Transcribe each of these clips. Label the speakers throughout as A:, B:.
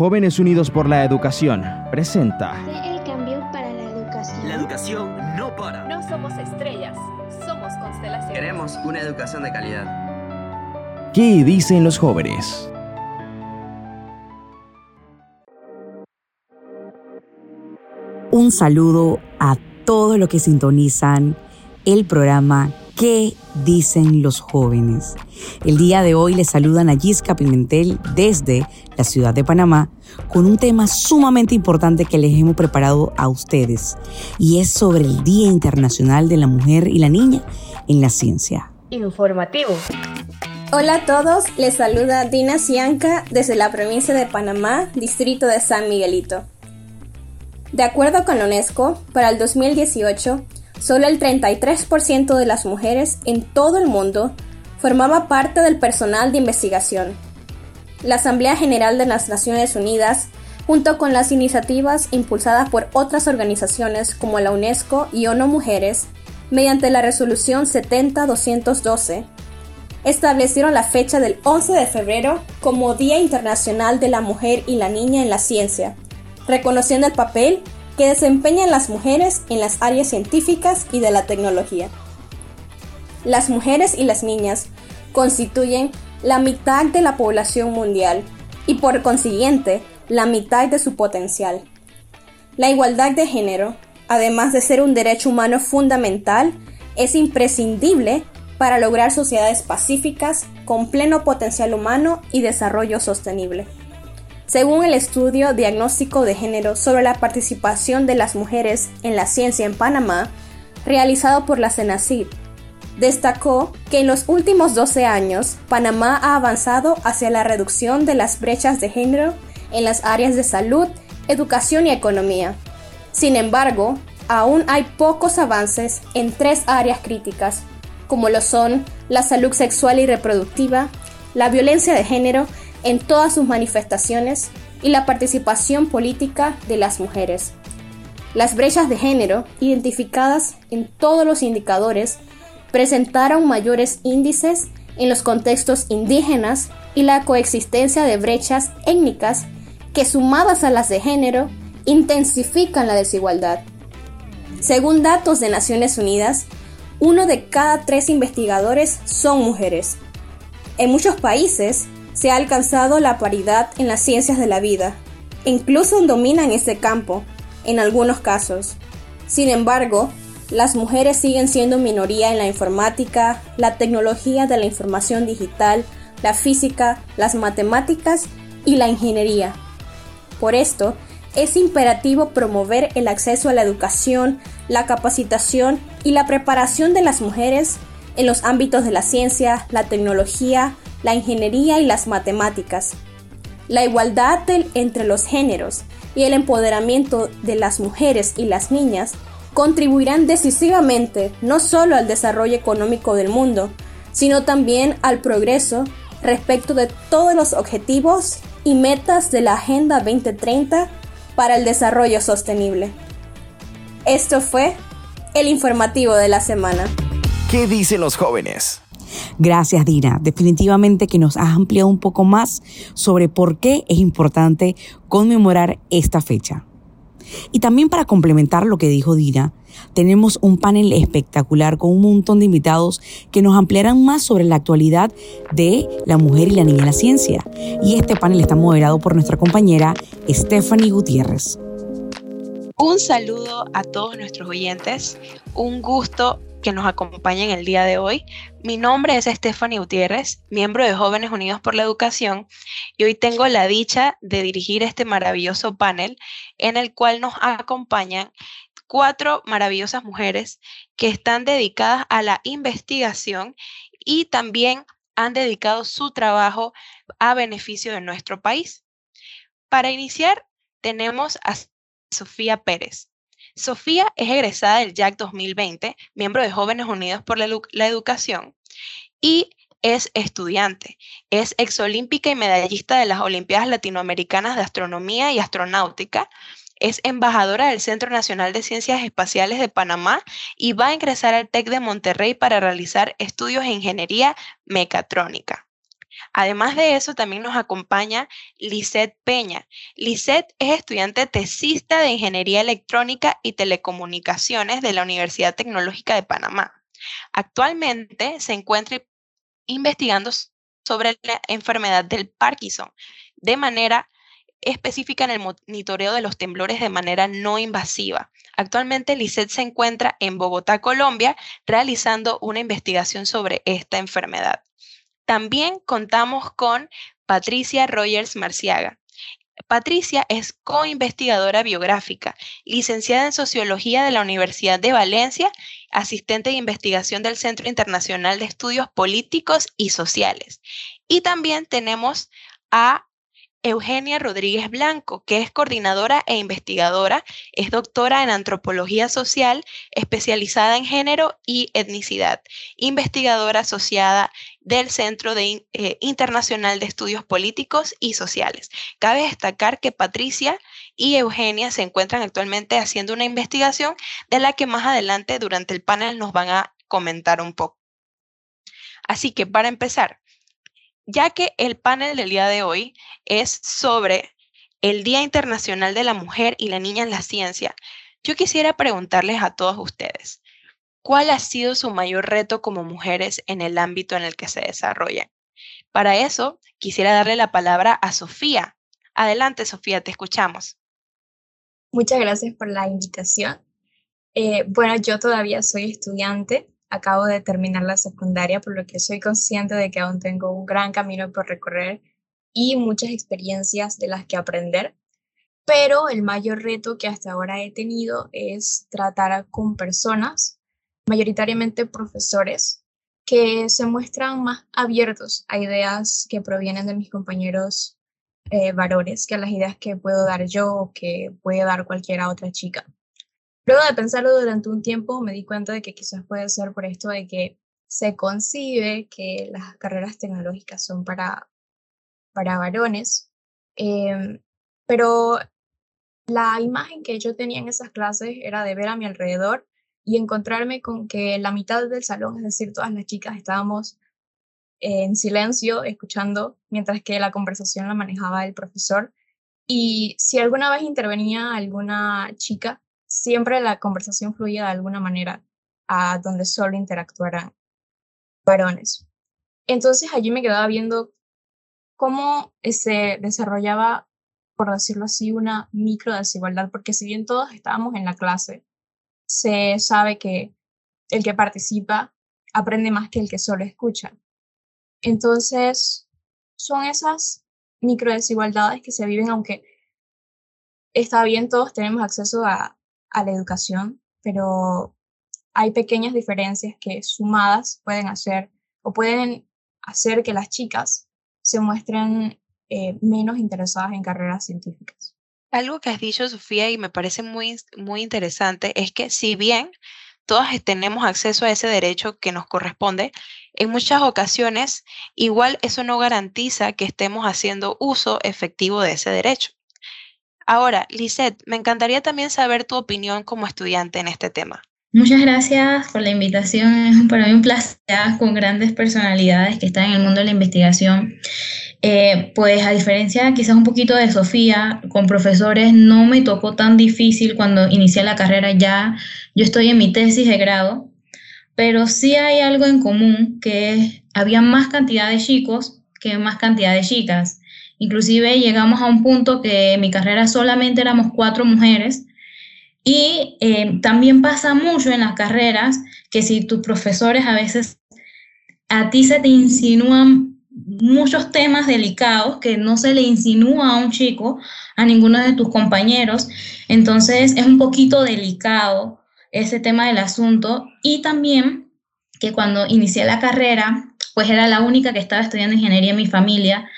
A: Jóvenes Unidos por la Educación presenta
B: El cambio para la educación.
C: La educación no para.
D: No somos estrellas, somos constelaciones.
C: Queremos una educación de calidad.
A: ¿Qué dicen los jóvenes?
E: Un saludo a todos los que sintonizan el programa ¿Qué dicen los jóvenes? El día de hoy les saludan a Gisca Pimentel desde la ciudad de Panamá con un tema sumamente importante que les hemos preparado a ustedes y es sobre el Día Internacional de la Mujer y la Niña en la Ciencia.
D: Informativo.
F: Hola a todos, les saluda Dina Cianca desde la provincia de Panamá, distrito de San Miguelito. De acuerdo con la UNESCO, para el 2018, solo el 33% de las mujeres en todo el mundo formaba parte del personal de investigación. La Asamblea General de las Naciones Unidas, junto con las iniciativas impulsadas por otras organizaciones como la UNESCO y ONU Mujeres, mediante la resolución 70-212, establecieron la fecha del 11 de febrero como Día Internacional de la Mujer y la Niña en la Ciencia, reconociendo el papel que desempeñan las mujeres en las áreas científicas y de la tecnología. Las mujeres y las niñas constituyen la mitad de la población mundial y por consiguiente la mitad de su potencial. La igualdad de género, además de ser un derecho humano fundamental, es imprescindible para lograr sociedades pacíficas con pleno potencial humano y desarrollo sostenible. Según el estudio Diagnóstico de Género sobre la participación de las mujeres en la ciencia en Panamá, realizado por la CENACID, destacó que en los últimos 12 años Panamá ha avanzado hacia la reducción de las brechas de género en las áreas de salud, educación y economía. Sin embargo, aún hay pocos avances en tres áreas críticas, como lo son la salud sexual y reproductiva, la violencia de género en todas sus manifestaciones y la participación política de las mujeres. Las brechas de género, identificadas en todos los indicadores, presentaron mayores índices en los contextos indígenas y la coexistencia de brechas étnicas que sumadas a las de género intensifican la desigualdad. Según datos de Naciones Unidas, uno de cada tres investigadores son mujeres. En muchos países, se ha alcanzado la paridad en las ciencias de la vida. Incluso dominan ese campo, en algunos casos. Sin embargo, las mujeres siguen siendo minoría en la informática, la tecnología de la información digital, la física, las matemáticas y la ingeniería. Por esto, es imperativo promover el acceso a la educación, la capacitación y la preparación de las mujeres en los ámbitos de la ciencia, la tecnología, la ingeniería y las matemáticas. La igualdad entre los géneros y el empoderamiento de las mujeres y las niñas contribuirán decisivamente no solo al desarrollo económico del mundo, sino también al progreso respecto de todos los objetivos y metas de la Agenda 2030 para el Desarrollo Sostenible. Esto fue el informativo de la semana.
A: ¿Qué dicen los jóvenes?
E: Gracias, Dina. Definitivamente que nos has ampliado un poco más sobre por qué es importante conmemorar esta fecha. Y también para complementar lo que dijo Dina, tenemos un panel espectacular con un montón de invitados que nos ampliarán más sobre la actualidad de la mujer y la niña en la ciencia. Y este panel está moderado por nuestra compañera Stephanie Gutiérrez.
G: Un saludo a todos nuestros oyentes. Un gusto que nos acompañen el día de hoy. Mi nombre es Stephanie Gutiérrez, miembro de Jóvenes Unidos por la Educación, y hoy tengo la dicha de dirigir este maravilloso panel en el cual nos acompañan cuatro maravillosas mujeres que están dedicadas a la investigación y también han dedicado su trabajo a beneficio de nuestro país. Para iniciar, tenemos a Sofía Pérez. Sofía es egresada del JAC 2020, miembro de Jóvenes Unidos por la, Educación, y es estudiante. Es exolímpica y medallista de las Olimpiadas Latinoamericanas de Astronomía y Astronáutica. Es embajadora del Centro Nacional de Ciencias Espaciales de Panamá y va a ingresar al TEC de Monterrey para realizar estudios de ingeniería mecatrónica. Además de eso, también nos acompaña Lisette Peña. Lisette es estudiante tesista de Ingeniería Electrónica y Telecomunicaciones de la Universidad Tecnológica de Panamá. Actualmente se encuentra investigando sobre la enfermedad del Parkinson de manera específica en el monitoreo de los temblores de manera no invasiva. Actualmente Lisette se encuentra en Bogotá, Colombia, realizando una investigación sobre esta enfermedad. También contamos con Patricia Rogers Marciaga. Patricia es co-investigadora biográfica, licenciada en Sociología de la Universidad de Valencia, asistente de investigación del Centro Internacional de Estudios Políticos y Sociales. Y también tenemos a Eugenia Rodríguez Blanco, que es coordinadora e investigadora, es doctora en antropología social, especializada en género y etnicidad, investigadora asociada del Centro de, eh, Internacional de Estudios Políticos y Sociales. Cabe destacar que Patricia y Eugenia se encuentran actualmente haciendo una investigación de la que más adelante durante el panel nos van a comentar un poco. Así que para empezar, ya que el panel del día de hoy es sobre el Día Internacional de la Mujer y la Niña en la Ciencia, yo quisiera preguntarles a todos ustedes, ¿cuál ha sido su mayor reto como mujeres en el ámbito en el que se desarrollan? Para eso, quisiera darle la palabra a Sofía. Adelante, Sofía, te escuchamos.
H: Muchas gracias por la invitación. Eh, bueno, yo todavía soy estudiante acabo de terminar la secundaria, por lo que soy consciente de que aún tengo un gran camino por recorrer y muchas experiencias de las que aprender. Pero el mayor reto que hasta ahora he tenido es tratar con personas, mayoritariamente profesores, que se muestran más abiertos a ideas que provienen de mis compañeros eh, varones que a las ideas que puedo dar yo o que puede dar cualquier otra chica. Luego de pensarlo durante un tiempo, me di cuenta de que quizás puede ser por esto de que se concibe que las carreras tecnológicas son para, para varones, em, pero la imagen que yo tenía en esas clases era de ver a mi alrededor y encontrarme con que la mitad del salón, es decir, todas las chicas estábamos en silencio escuchando mientras que la conversación la manejaba el profesor. Y si alguna vez intervenía alguna chica, siempre la conversación fluía de alguna manera a donde solo interactuaran varones. Entonces allí me quedaba viendo cómo se desarrollaba, por decirlo así, una micro desigualdad, porque si bien todos estábamos en la clase, se sabe que el que participa aprende más que el que solo escucha. Entonces, son esas micro desigualdades que se viven, aunque está bien, todos tenemos acceso a, a la educación, pero hay pequeñas diferencias que sumadas pueden hacer o pueden hacer que las chicas se muestren eh, menos interesadas en carreras científicas.
G: Algo que has dicho, Sofía, y me parece muy, muy interesante, es que si bien todas tenemos acceso a ese derecho que nos corresponde, en muchas ocasiones igual eso no garantiza que estemos haciendo uso efectivo de ese derecho. Ahora, Lisette, me encantaría también saber tu opinión como estudiante en este tema.
I: Muchas gracias por la invitación. Es para mí un placer con grandes personalidades que están en el mundo de la investigación. Eh, pues a diferencia quizás un poquito de Sofía, con profesores no me tocó tan difícil cuando inicié la carrera. Ya yo estoy en mi tesis de grado, pero sí hay algo en común que había más cantidad de chicos que más cantidad de chicas. Inclusive llegamos a un punto que en mi carrera solamente éramos cuatro mujeres y eh, también pasa mucho en las carreras que si tus profesores a veces a ti se te insinúan muchos temas delicados que no se le insinúa a un chico, a ninguno de tus compañeros. Entonces es un poquito delicado ese tema del asunto y también que cuando inicié la carrera, pues era la única que estaba estudiando ingeniería en mi familia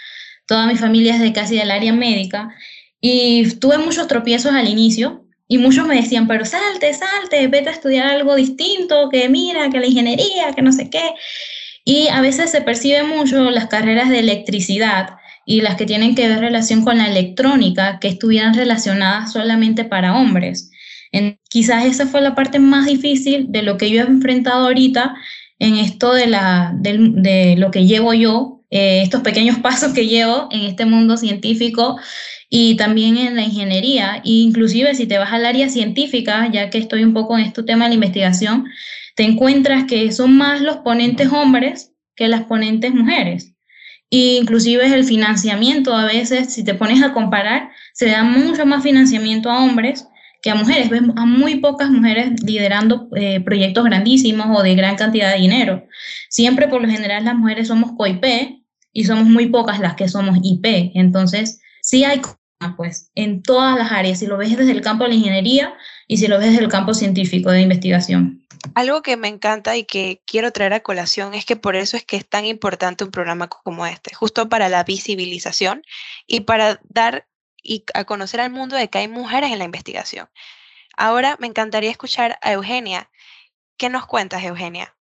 I: toda mi familia es de casi del área médica y tuve muchos tropiezos al inicio y muchos me decían, pero salte, salte, vete a estudiar algo distinto, que mira, que la ingeniería, que no sé qué. Y a veces se percibe mucho las carreras de electricidad y las que tienen que ver relación con la electrónica, que estuvieran relacionadas solamente para hombres. En, quizás esa fue la parte más difícil de lo que yo he enfrentado ahorita en esto de, la, de, de lo que llevo yo eh, estos pequeños pasos que llevo en este mundo científico y también en la ingeniería. E inclusive si te vas al área científica, ya que estoy un poco en este tema de la investigación, te encuentras que son más los ponentes hombres que las ponentes mujeres. E inclusive el financiamiento a veces, si te pones a comparar, se da mucho más financiamiento a hombres que a mujeres. Vemos a muy pocas mujeres liderando eh, proyectos grandísimos o de gran cantidad de dinero. Siempre, por lo general, las mujeres somos COIP y somos muy pocas las que somos IP. Entonces, sí hay pues en todas las áreas, si lo ves desde el campo de la ingeniería y si lo ves desde el campo científico de investigación.
G: Algo que me encanta y que quiero traer a colación es que por eso es que es tan importante un programa como este, justo para la visibilización y para dar y a conocer al mundo de que hay mujeres en la investigación. Ahora me encantaría escuchar a Eugenia. ¿Qué nos cuentas, Eugenia?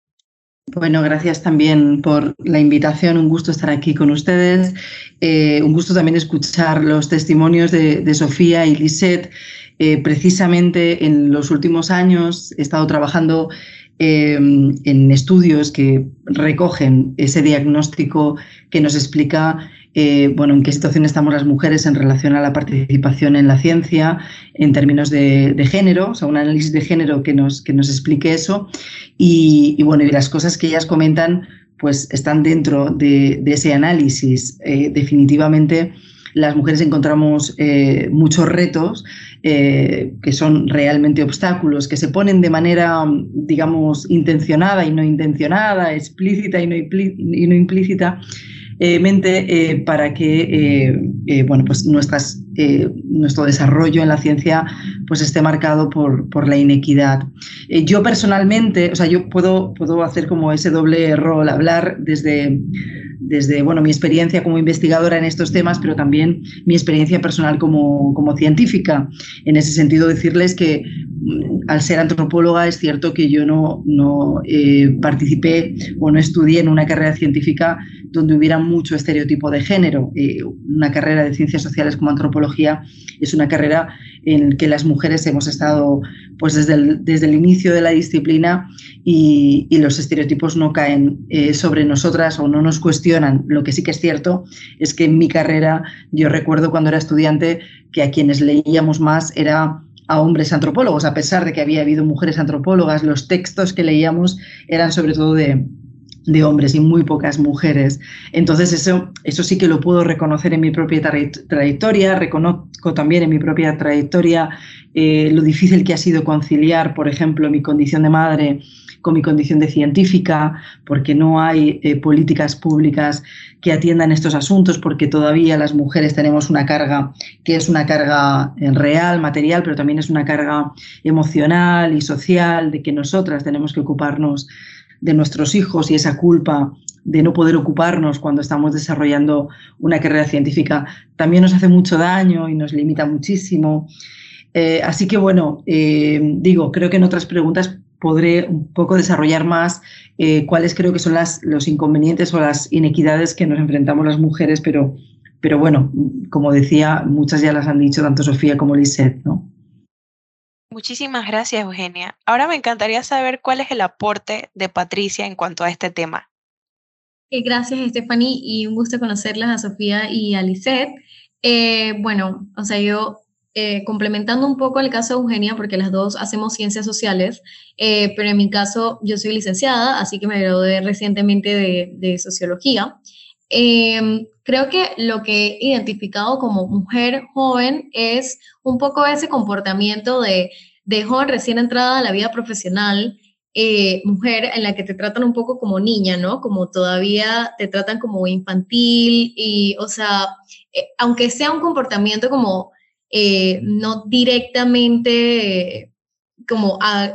J: Bueno, gracias también por la invitación. Un gusto estar aquí con ustedes. Eh, un gusto también escuchar los testimonios de, Sofía y Lisette. Eh, precisamente en los últimos años he estado trabajando eh, en estudios que recogen ese diagnóstico que nos explica eh, bueno, en qué situación estamos las mujeres en relación a la participación en la ciencia en términos de, género, o sea, un análisis de género que nos, que nos explique eso. Y, bueno, y las cosas que ellas comentan, pues están dentro de, ese análisis. Eh, definitivamente las mujeres encontramos eh, muchos retos que son realmente obstáculos, que se ponen de manera, digamos, intencionada y no intencionada, explícita y no, y no implícita, eh, mente eh, para que eh, bueno, pues nuestro desarrollo en la ciencia pues esté marcado por, por la inequidad. yo personalmente, o sea, yo puedo, puedo hacer como ese doble rol, hablar desde desde bueno, mi experiencia como investigadora en estos temas, pero también mi experiencia personal como, como científica. En ese sentido, decirles que mm, al ser antropóloga es cierto que yo no, no participé o no estudié en una carrera científica donde hubiera mucho estereotipo de género. Eh, una carrera de ciencias sociales como antropología es una carrera en que las mujeres hemos estado pues desde el, desde el inicio de la disciplina y, los estereotipos no caen eh, sobre nosotras o no nos cuestionan. Lo que sí que es cierto es que en mi carrera yo recuerdo cuando era estudiante que a quienes leíamos más era a hombres antropólogos, a pesar de que había habido mujeres antropólogas, los textos que leíamos eran sobre todo de, de hombres y muy pocas mujeres. Entonces eso, eso sí que lo puedo reconocer en mi propia trayectoria, reconozco también en mi propia trayectoria eh, lo difícil que ha sido conciliar, por ejemplo, mi condición de madre con mi condición de científica, porque no hay eh, políticas públicas que atiendan estos asuntos, porque todavía las mujeres tenemos una carga que es una carga eh, real, material, pero también es una carga emocional y social, de que nosotras tenemos que ocuparnos de nuestros hijos y esa culpa de no poder ocuparnos cuando estamos desarrollando una carrera científica también nos hace mucho daño y nos limita muchísimo. Eh, así que bueno, eh, digo, creo que en otras preguntas podré un poco desarrollar más eh, cuáles creo que son las, los inconvenientes o las inequidades que nos enfrentamos las mujeres, pero, pero bueno, como decía, muchas ya las han dicho tanto Sofía como Lisette, ¿no?
G: Muchísimas gracias, Eugenia. Ahora me encantaría saber cuál es el aporte de Patricia en cuanto a este tema.
K: Eh, gracias, Stephanie, y un gusto conocerlas a Sofía y a Lisette. Eh, bueno, o sea, yo eh, complementando un poco el caso de Eugenia, porque las dos hacemos ciencias sociales, pero en mi caso yo soy licenciada, así que me gradué recientemente de sociología. Em, creo que lo que he identificado como mujer joven es un poco ese comportamiento de, de joven recién entrada a la vida profesional, eh, mujer en la que te tratan un poco como niña, ¿no? Como todavía te tratan como infantil y, o sea, eh, aunque sea un comportamiento como eh, no directamente como a,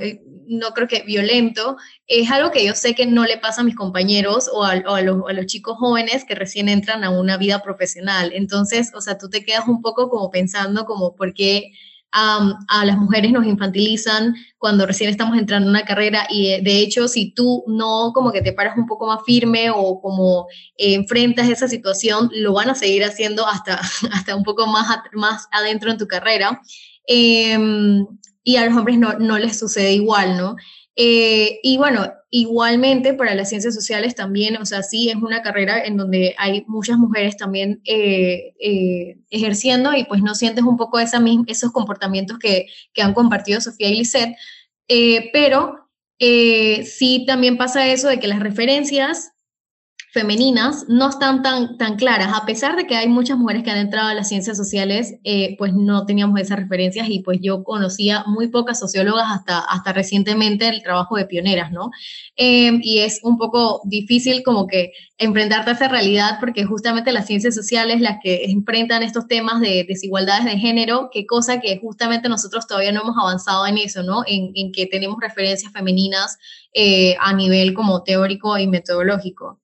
K: no creo que violento, es algo que yo sé que no le pasa a mis compañeros o a, los, chicos jóvenes que recién entran a una vida profesional. Entonces, o sea, tú te quedas un poco como pensando como por qué a las mujeres nos infantilizan cuando recién estamos entrando en una carrera y eh, de, hecho si tú no como que te paras un poco más firme o como enfrentas esa situación, lo van a seguir haciendo hasta, hasta un poco más, más adentro en tu carrera. Em, y a los hombres no, no les sucede igual, ¿no? Eh, y bueno, igualmente para las ciencias sociales también, o sea, sí es una carrera en donde hay muchas mujeres también eh, eh, ejerciendo y pues no sientes un poco esa esos comportamientos que, que, han compartido Sofía y Lisette, pero sí también pasa eso de que las referencias femeninas no están tan, tan claras. A pesar de que hay muchas mujeres que han entrado a las ciencias sociales, eh, pues no teníamos esas referencias y pues yo conocía muy pocas sociólogas hasta, hasta recientemente el trabajo de pioneras, ¿no? Em, y es un poco difícil como que enfrentarte a esa realidad porque justamente las ciencias sociales las que enfrentan estos temas de desigualdades de género, qué cosa que justamente nosotros todavía no hemos avanzado en eso, ¿no? En, en que tenemos referencias femeninas eh, a nivel como teórico y metodológico.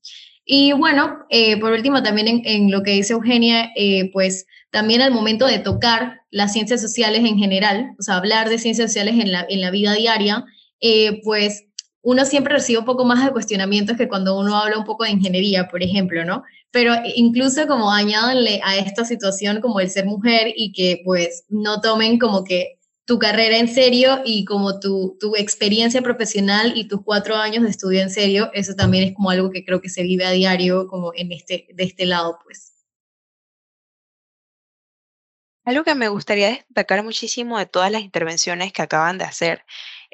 K: Y bueno, eh, por último, también en, lo que dice Eugenia, eh, pues también al momento de tocar las ciencias sociales en general, o sea, hablar de ciencias sociales en la, en la vida diaria, eh, pues uno siempre recibe un poco más de cuestionamientos que cuando uno habla un poco de ingeniería, por ejemplo, ¿no? Pero incluso como añádanle a esta situación como el ser mujer y que pues no tomen como que tu carrera en serio y como tu, tu, experiencia profesional y tus cuatro años de estudio en serio, eso también es como algo que creo que se vive a diario como en este, de este lado, pues.
G: Algo que me gustaría destacar muchísimo de todas las intervenciones que acaban de hacer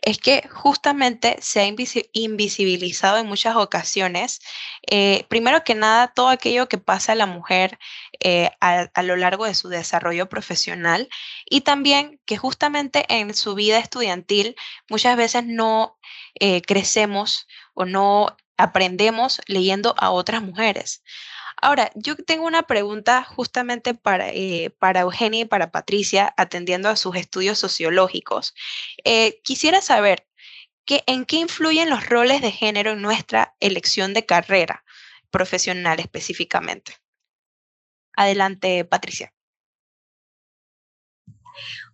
G: es que justamente se ha invisibilizado en muchas ocasiones, eh, primero que nada, todo aquello que pasa a la mujer eh, a, lo largo de su desarrollo profesional y también que justamente en su vida estudiantil muchas veces no eh, crecemos o no aprendemos leyendo a otras mujeres. Ahora, yo tengo una pregunta justamente para, eh, para Eugenia y para Patricia, atendiendo a sus estudios sociológicos. Eh, quisiera saber que, en qué influyen los roles de género en nuestra elección de carrera profesional específicamente. Adelante, Patricia.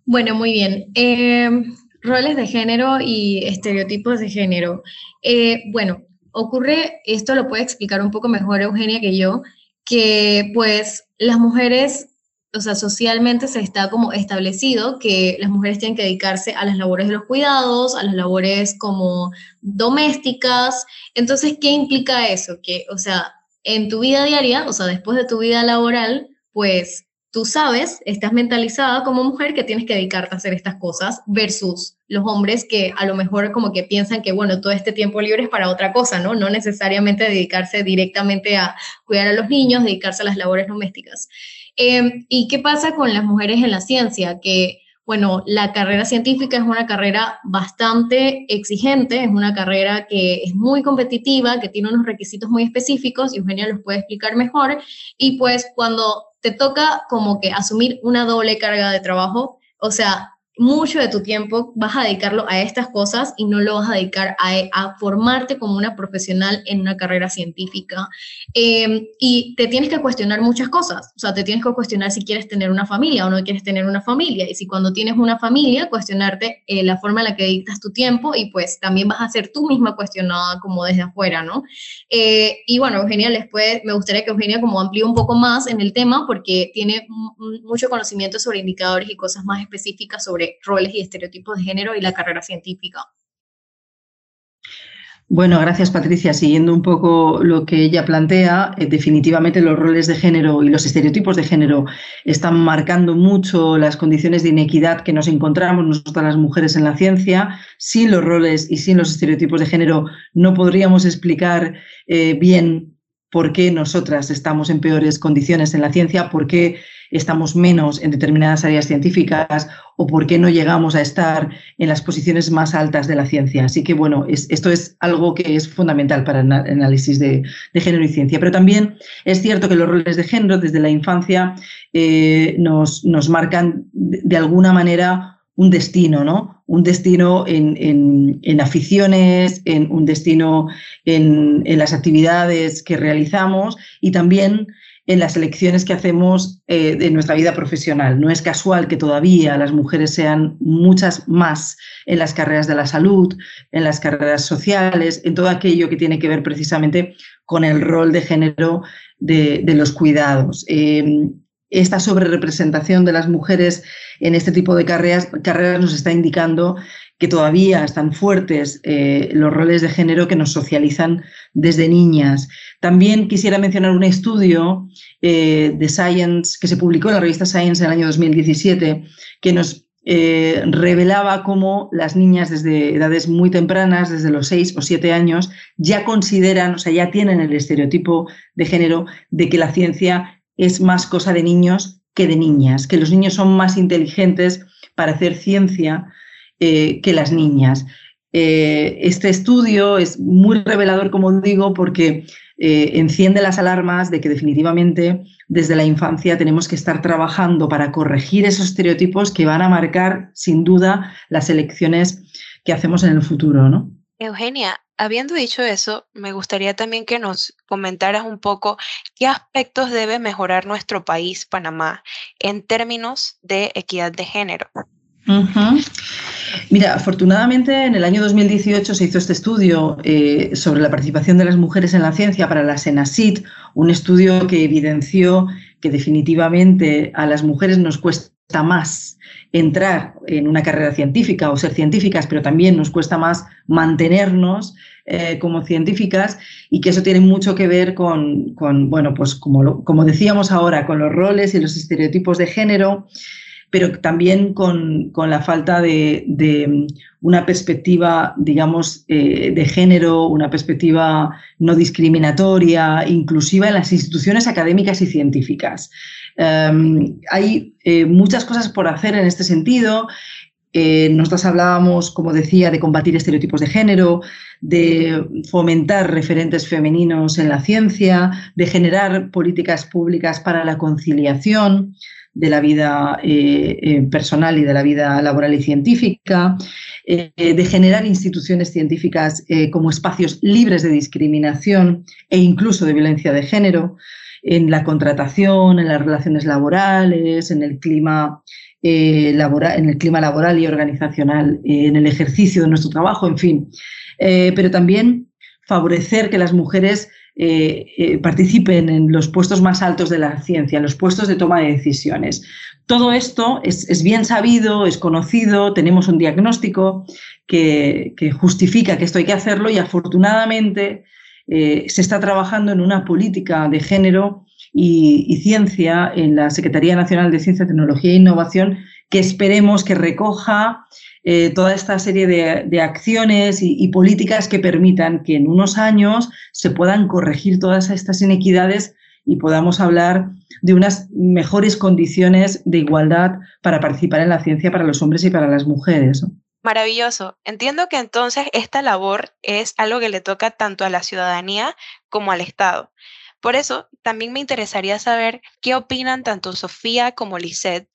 K: Bueno, muy bien. Em, roles de género y estereotipos de género. Eh, bueno, ocurre, esto lo puede explicar un poco mejor Eugenia que yo, que pues las mujeres, o sea, socialmente se está como establecido que las mujeres tienen que dedicarse a las labores de los cuidados, a las labores como domésticas. Entonces, ¿qué implica eso? Que, o sea, en tu vida diaria, o sea, después de tu vida laboral, pues tú sabes, estás mentalizada como mujer que tienes que dedicarte a hacer estas cosas versus los hombres que a lo mejor como que piensan que, bueno, todo este tiempo libre es para otra cosa, ¿no? No necesariamente dedicarse directamente a cuidar a los niños, dedicarse a las labores domésticas. Em, ¿Y qué pasa con las mujeres en la ciencia? Que, bueno, la carrera científica es una carrera bastante exigente, es una carrera que es muy competitiva, que tiene unos requisitos muy específicos, y Eugenia los puede explicar mejor, y pues cuando te toca como que asumir una doble carga de trabajo, o sea, mucho de tu tiempo vas a dedicarlo a estas cosas y no lo vas a dedicar a, formarte como una profesional en una carrera científica. Em, y te tienes que cuestionar muchas cosas, o sea, te tienes que cuestionar si quieres tener una familia o no quieres tener una familia. Y si cuando tienes una familia, cuestionarte eh, la forma en la que dedicas tu tiempo y pues también vas a ser tú misma cuestionada como desde afuera, ¿no? Eh, y bueno, Eugenia, les puede, me gustaría que Eugenia como amplíe un poco más en el tema porque tiene mucho conocimiento sobre indicadores y cosas más específicas sobre roles y estereotipos de género y la carrera científica.
J: Bueno, gracias Patricia. Siguiendo un poco lo que ella plantea, eh, definitivamente los roles de género y los estereotipos de género están marcando mucho las condiciones de inequidad que nos encontramos nosotras las mujeres en la ciencia. Sin los roles y sin los estereotipos de género no podríamos explicar eh, bien por qué nosotras estamos en peores condiciones en la ciencia, por qué estamos menos en determinadas áreas científicas o por qué no llegamos a estar en las posiciones más altas de la ciencia. Así que, bueno, esto es algo que es fundamental para el análisis de, género y ciencia. Pero también es cierto que los roles de género desde la infancia eh, nos, nos marcan de alguna manera un destino, ¿no? Un destino en, aficiones, en un destino en, en, las actividades que realizamos y también en las elecciones que hacemos eh, de nuestra vida profesional. No es casual que todavía las mujeres sean muchas más en las carreras de la salud, en las carreras sociales, en todo aquello que tiene que ver precisamente con el rol de género de, los cuidados. Em, esta sobrerepresentación de las mujeres en este tipo de carreras, carreras nos está indicando que todavía están fuertes eh, los roles de género que nos socializan desde niñas. También quisiera mencionar un estudio eh, de Science que se publicó en la revista Science en el año 2017 que nos eh, revelaba cómo las niñas desde edades muy tempranas, desde los 6 o 7 años, ya consideran, o sea, ya tienen el estereotipo de género de que la ciencia es más cosa de niños que de niñas, que los niños son más inteligentes para hacer ciencia eh, que las niñas. Eh, este estudio es muy revelador, como digo, porque eh, enciende las alarmas de que definitivamente desde la infancia tenemos que estar trabajando para corregir esos estereotipos que van a marcar, sin duda, las elecciones que hacemos en el futuro. ¿no?
G: Eugenia, habiendo dicho eso, me gustaría también que nos comentaras un poco qué aspectos debe mejorar nuestro país, Panamá, en términos de equidad de género.
J: Mira, afortunadamente en el año 2018 se hizo este estudio eh, sobre la participación de las mujeres en la ciencia para la SENASIT, un estudio que evidenció que definitivamente a las mujeres nos cuesta más entrar en una carrera científica o ser científicas, pero también nos cuesta más mantenernos eh, como científicas y que eso tiene mucho que ver con, bueno, pues como, como decíamos ahora, con los roles y los estereotipos de género pero también con, la falta de, mm, una perspectiva, digamos, eh, de género, una perspectiva no discriminatoria, inclusiva en las instituciones académicas y científicas. Em, hay eh, muchas cosas por hacer en este sentido. Eh, nosotros hablábamos, como decía, de combatir estereotipos de género, de fomentar referentes femeninos en la ciencia, de generar políticas públicas para la conciliación de la vida eh, eh, personal y de la vida laboral y científica, eh, de generar instituciones científicas como espacios libres de discriminación e incluso de violencia de género, en la contratación, en las relaciones laborales, en el clima en el clima laboral y organizacional, en el ejercicio de nuestro trabajo, en fin. pero también favorecer que las mujeres eh, eh, participen en los puestos más altos de la ciencia, en los puestos de toma de decisiones. Todo esto es, bien sabido, es conocido, tenemos un diagnóstico que, justifica que esto hay que hacerlo y afortunadamente eh, se está trabajando en una política de género y, ciencia en la Secretaría Nacional de Ciencia, Tecnología e Innovación que esperemos que recoja eh, toda esta serie de, acciones y, políticas que permitan que en unos años se puedan corregir todas estas inequidades y podamos hablar de unas mejores condiciones de igualdad para participar en la ciencia para los hombres y para las mujeres.
G: Maravilloso. Entiendo que entonces esta labor es algo que le toca tanto a la ciudadanía como al Estado. Por eso, también me interesaría saber qué opinan tanto Sofía como Lisette.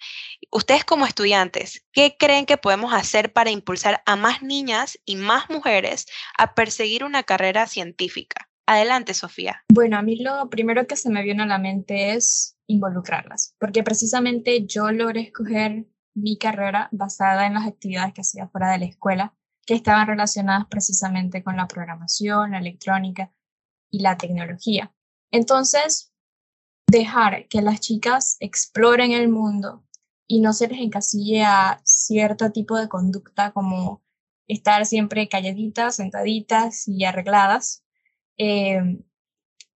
G: Ustedes como estudiantes, ¿qué creen que podemos hacer para impulsar a más niñas y más mujeres a perseguir una carrera científica? Adelante, Sofía.
H: Bueno, a mí lo primero que se me viene a la mente es involucrarlas, porque precisamente yo logré escoger mi carrera basada en las actividades que hacía fuera de la escuela, que estaban relacionadas precisamente con la programación, la electrónica y la tecnología. Entonces, dejar que las chicas exploren el mundo y no se les encasille a cierto tipo de conducta como estar siempre calladitas, sentaditas y arregladas. Eh,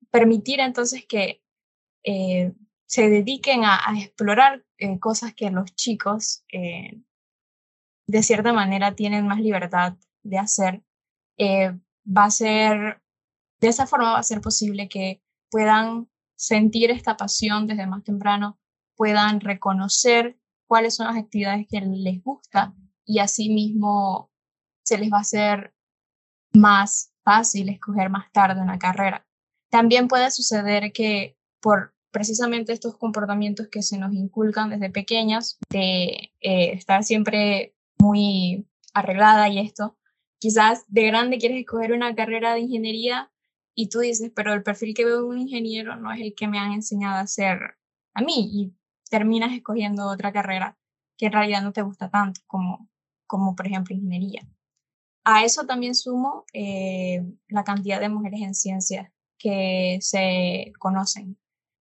H: permitir entonces que eh, se dediquen a, explorar eh, cosas que los chicos de cierta manera tienen más libertad de hacer, va a ser, de esa forma va a ser posible que puedan sentir esta pasión desde más temprano, puedan reconocer cuáles son las actividades que les gusta y asimismo se les va a hacer más fácil escoger más tarde una carrera. También puede suceder que por precisamente estos comportamientos que se nos inculcan desde pequeñas, de eh, estar siempre muy arreglada y esto, quizás de grande quieres escoger una carrera de ingeniería y tú dices, pero el perfil que veo de un ingeniero no es el que me han enseñado a hacer a mí y terminas escogiendo otra carrera que en realidad no te gusta tanto como, como por ejemplo ingeniería. A eso también sumo eh, la cantidad de mujeres en ciencia que se conocen.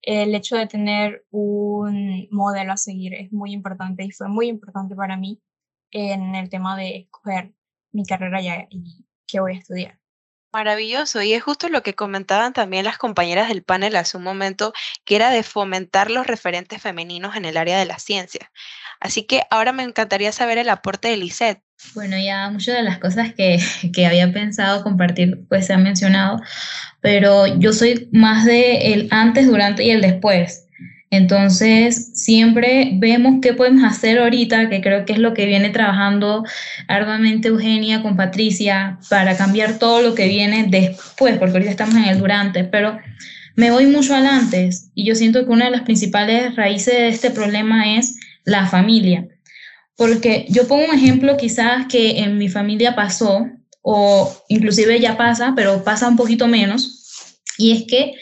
H: El hecho de tener un modelo a seguir es muy importante y fue muy importante para mí en el tema de escoger mi carrera ya y qué voy a estudiar.
G: Maravilloso, y es justo lo que comentaban también las compañeras del panel hace un momento, que era de fomentar los referentes femeninos en el área de la ciencia. Así que ahora me encantaría saber el aporte de Lisette.
I: Bueno, ya muchas de las cosas que, que, había pensado compartir pues se han mencionado, pero yo soy más de el antes, durante y el después. Entonces, siempre vemos qué podemos hacer ahorita, que creo que es lo que viene trabajando arduamente Eugenia con Patricia para cambiar todo lo que viene después, porque ahorita estamos en el durante, pero me voy mucho al antes y yo siento que una de las principales raíces de este problema es la familia. Porque yo pongo un ejemplo quizás que en mi familia pasó, o inclusive ya pasa, pero pasa un poquito menos, y es que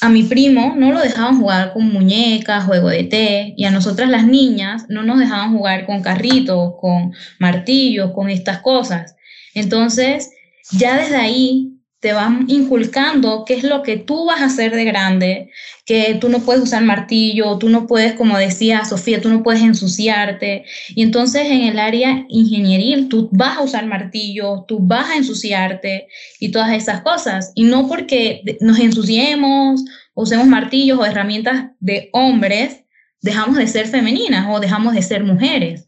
I: a mi primo no lo dejaban jugar con muñecas, juego de té, y a nosotras las niñas no nos dejaban jugar con carritos, con martillos, con estas cosas. Entonces, ya desde ahí te van inculcando qué es lo que tú vas a hacer de grande, que tú no puedes usar martillo, tú no puedes, como decía Sofía, tú no puedes ensuciarte. Y entonces en el área ingenieril tú vas a usar martillo, tú vas a ensuciarte y todas esas cosas. Y no porque nos ensuciemos, usemos martillos o herramientas de hombres, dejamos de ser femeninas o dejamos de ser mujeres.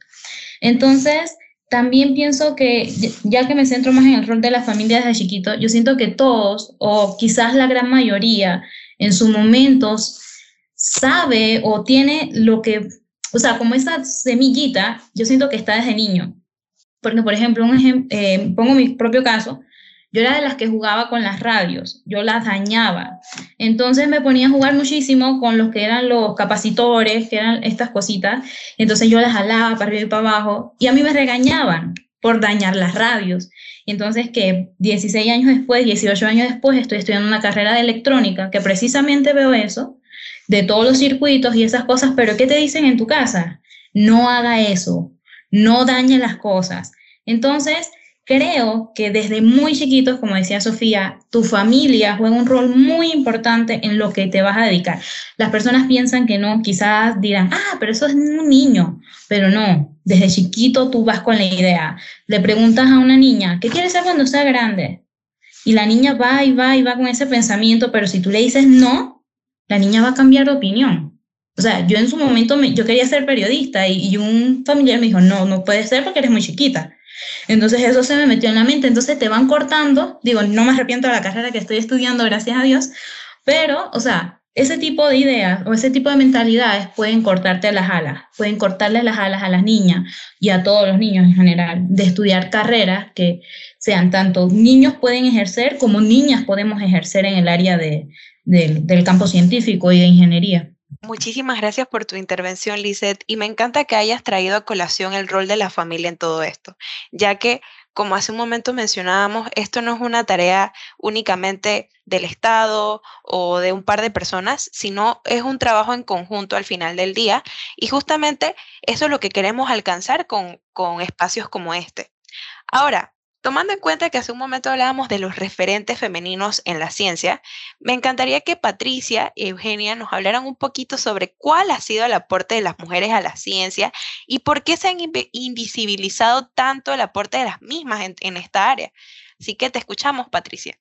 I: Entonces, también pienso que, ya que me centro más en el rol de la familia desde chiquito, yo siento que todos, o quizás la gran mayoría, en sus momentos, sabe o tiene lo que, o sea, como esa semillita, yo siento que está desde niño. Porque, por ejemplo, un eh, pongo mi propio caso, yo era de las que jugaba con las radios, yo las dañaba. Entonces me ponía a jugar muchísimo con los que eran los capacitores, que eran estas cositas. Entonces yo las jalaba para arriba y para abajo y a mí me regañaban por dañar las radios. Entonces que 16 años después, 18 años después, estoy estudiando una carrera de electrónica que precisamente veo eso, de todos los circuitos y esas cosas, pero ¿qué te dicen en tu casa? No haga eso, no dañe las cosas. Entonces, Creo que desde muy chiquitos, como decía Sofía, tu familia juega un rol muy importante en lo que te vas a dedicar. Las personas piensan que no, quizás dirán, ah, pero eso es un niño, pero no, desde chiquito tú vas con la idea. Le preguntas a una niña, ¿qué quieres ser cuando sea grande? Y la niña va y va y va con ese pensamiento, pero si tú le dices no, la niña va a cambiar de opinión. O sea, yo en su momento me, yo quería ser periodista y, y un familiar me dijo, no, no puede ser porque eres muy chiquita. Entonces eso se me metió en la mente, entonces te van cortando, digo, no me arrepiento de la carrera que estoy estudiando, gracias a Dios, pero, o sea, ese tipo de ideas o ese tipo de mentalidades pueden cortarte las alas, pueden cortarle las alas a las niñas y a todos los niños en general, de estudiar carreras que sean tanto niños pueden ejercer como niñas podemos ejercer en el área de, del campo científico y de ingeniería.
G: Muchísimas gracias por tu intervención, Lizeth, y me encanta que hayas traído a colación el rol de la familia en todo esto, ya que, como hace un momento mencionábamos, esto no es una tarea únicamente del Estado o de un par de personas, sino es un trabajo en conjunto al final del día, y justamente eso es lo que queremos alcanzar con, con espacios como este. Ahora, Tomando en cuenta que hace un momento hablábamos de los referentes femeninos en la ciencia, me encantaría que Patricia y Eugenia nos hablaran un poquito sobre cuál ha sido el aporte de las mujeres a la ciencia y por qué se han invisibilizado tanto el aporte de las mismas en, esta área. Así que te escuchamos, Patricia.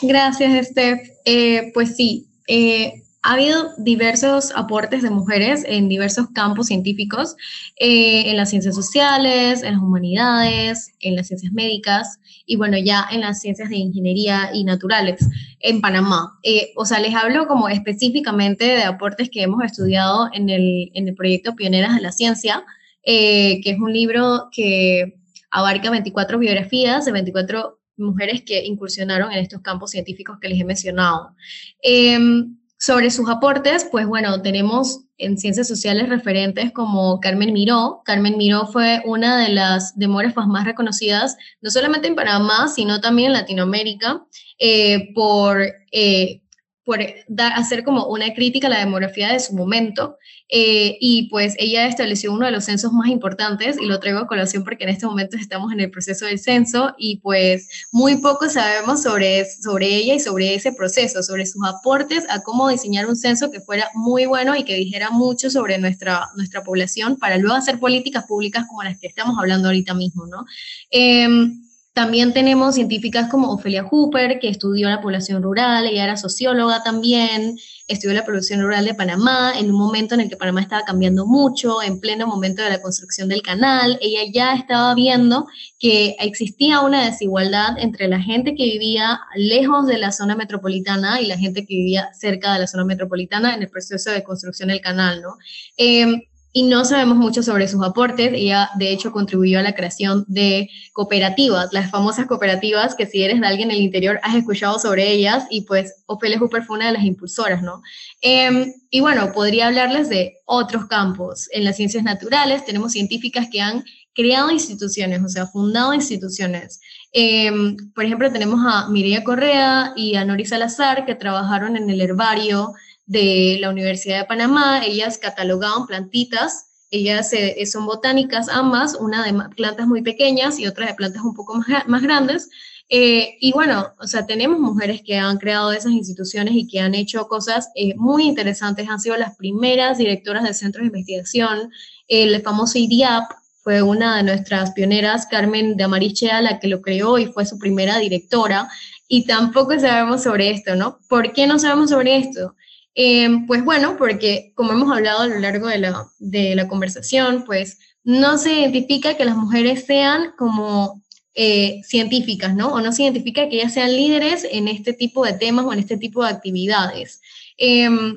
K: Gracias, Steph. Eh, pues sí, eh, ha habido diversos aportes de mujeres en diversos campos científicos, eh, en las ciencias sociales, en las humanidades, en las ciencias médicas y bueno, ya en las ciencias de ingeniería y naturales en Panamá. Eh, o sea, les hablo como específicamente de aportes que hemos estudiado en el, en el proyecto Pioneras de la Ciencia, eh, que es un libro que abarca 24 biografías de 24 mujeres que incursionaron en estos campos científicos que les he mencionado. Em, sobre sus aportes, pues bueno, tenemos en ciencias sociales referentes como Carmen Miró. Carmen Miró fue una de las demógrafas más reconocidas, no solamente en Panamá, sino también en Latinoamérica, eh, por eh, por dar, hacer como una crítica a la demografía de su momento. Eh, y pues ella estableció uno de los censos más importantes y lo traigo a colación porque en este momento estamos en el proceso del censo y pues muy poco sabemos sobre, sobre ella y sobre ese proceso, sobre sus aportes a cómo diseñar un censo que fuera muy bueno y que dijera mucho sobre nuestra, nuestra población para luego hacer políticas públicas como las que estamos hablando ahorita mismo, ¿no? Em, también tenemos científicas como Ofelia Hooper, que estudió la población rural, ella era socióloga también, estudió la población rural de Panamá en un momento en el que Panamá estaba cambiando mucho, en pleno momento de la construcción del canal. Ella ya estaba viendo que existía una desigualdad entre la gente que vivía lejos de la zona metropolitana y la gente que vivía cerca de la zona metropolitana en el proceso de construcción del canal, ¿no? Em, y no sabemos mucho sobre sus aportes. Ella, de hecho, contribuyó a la creación de cooperativas, las famosas cooperativas que si eres de alguien en el interior has escuchado sobre ellas y pues Ophelia Hooper fue una de las impulsoras, ¿no? Em, y bueno, podría hablarles de otros campos. En las ciencias naturales tenemos científicas que han creado instituciones, o sea, fundado instituciones. Em, por ejemplo, tenemos a Mireia Correa y a Nori Salazar, que trabajaron en el herbario de la Universidad de Panamá, ellas catalogaban plantitas, ellas eh, son botánicas ambas, una de plantas muy pequeñas y otra de plantas un poco más, grandes. Eh, y bueno, o sea, tenemos mujeres que han creado esas instituciones y que han hecho cosas eh, muy interesantes, han sido las primeras directoras del centro de investigación, el famoso IDIAP, fue una de nuestras pioneras, Carmen de Amarichea, la que lo creó y fue su primera directora. Y tampoco sabemos sobre esto, ¿no? ¿Por qué no sabemos sobre esto? Em, pues bueno, porque como hemos hablado a lo largo de la, conversación, pues no se identifica que las mujeres sean como eh, científicas, ¿no? O no se identifica que ellas sean líderes en este tipo de temas o en este tipo de actividades. Em,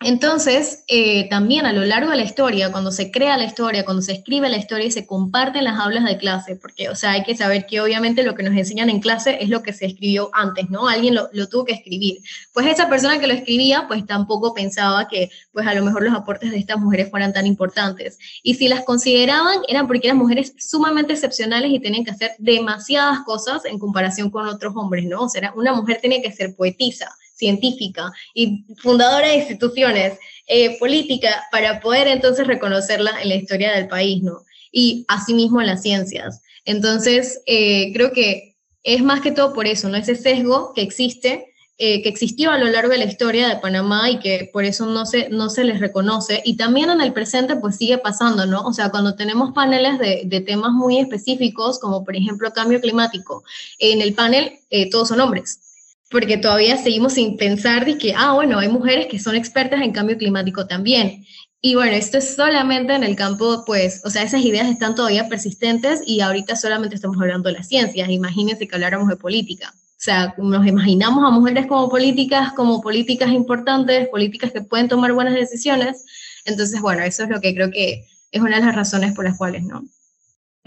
K: entonces, eh, también a lo largo de la historia, cuando se crea la historia, cuando se escribe la historia y se comparten las aulas de clase, porque, o sea, hay que saber que obviamente lo que nos enseñan en clase es lo que se escribió antes, ¿no? Alguien lo, lo, tuvo que escribir. Pues esa persona que lo escribía, pues tampoco pensaba que, pues a lo mejor los aportes de estas mujeres fueran tan importantes. Y si las consideraban, eran porque eran mujeres sumamente excepcionales y tenían que hacer demasiadas cosas en comparación con otros hombres, ¿no? O sea, una mujer tenía que ser poetisa, científica y fundadora de instituciones eh, políticas para poder entonces reconocerla en la historia del país, ¿no? Y asimismo en las ciencias. Entonces, eh, creo que es más que todo por eso, ¿no? Ese sesgo que existe, eh, que existió a lo largo de la historia de Panamá y que por eso no se, no se les reconoce. Y también en el presente, pues sigue pasando, ¿no? O sea, cuando tenemos paneles de, de temas muy específicos, como por ejemplo cambio climático, en el panel todos son hombres porque todavía seguimos sin pensar de que, ah, bueno, hay mujeres que son expertas en cambio climático también. Y bueno, esto es solamente en el campo, pues, o sea, esas ideas están todavía persistentes y ahorita solamente estamos hablando de las ciencias. Imagínense que habláramos de política. O sea, nos imaginamos a mujeres como políticas, como políticas importantes, políticas que pueden tomar buenas decisiones. Entonces, bueno, eso es lo que creo que es una de las razones por las cuales, ¿no?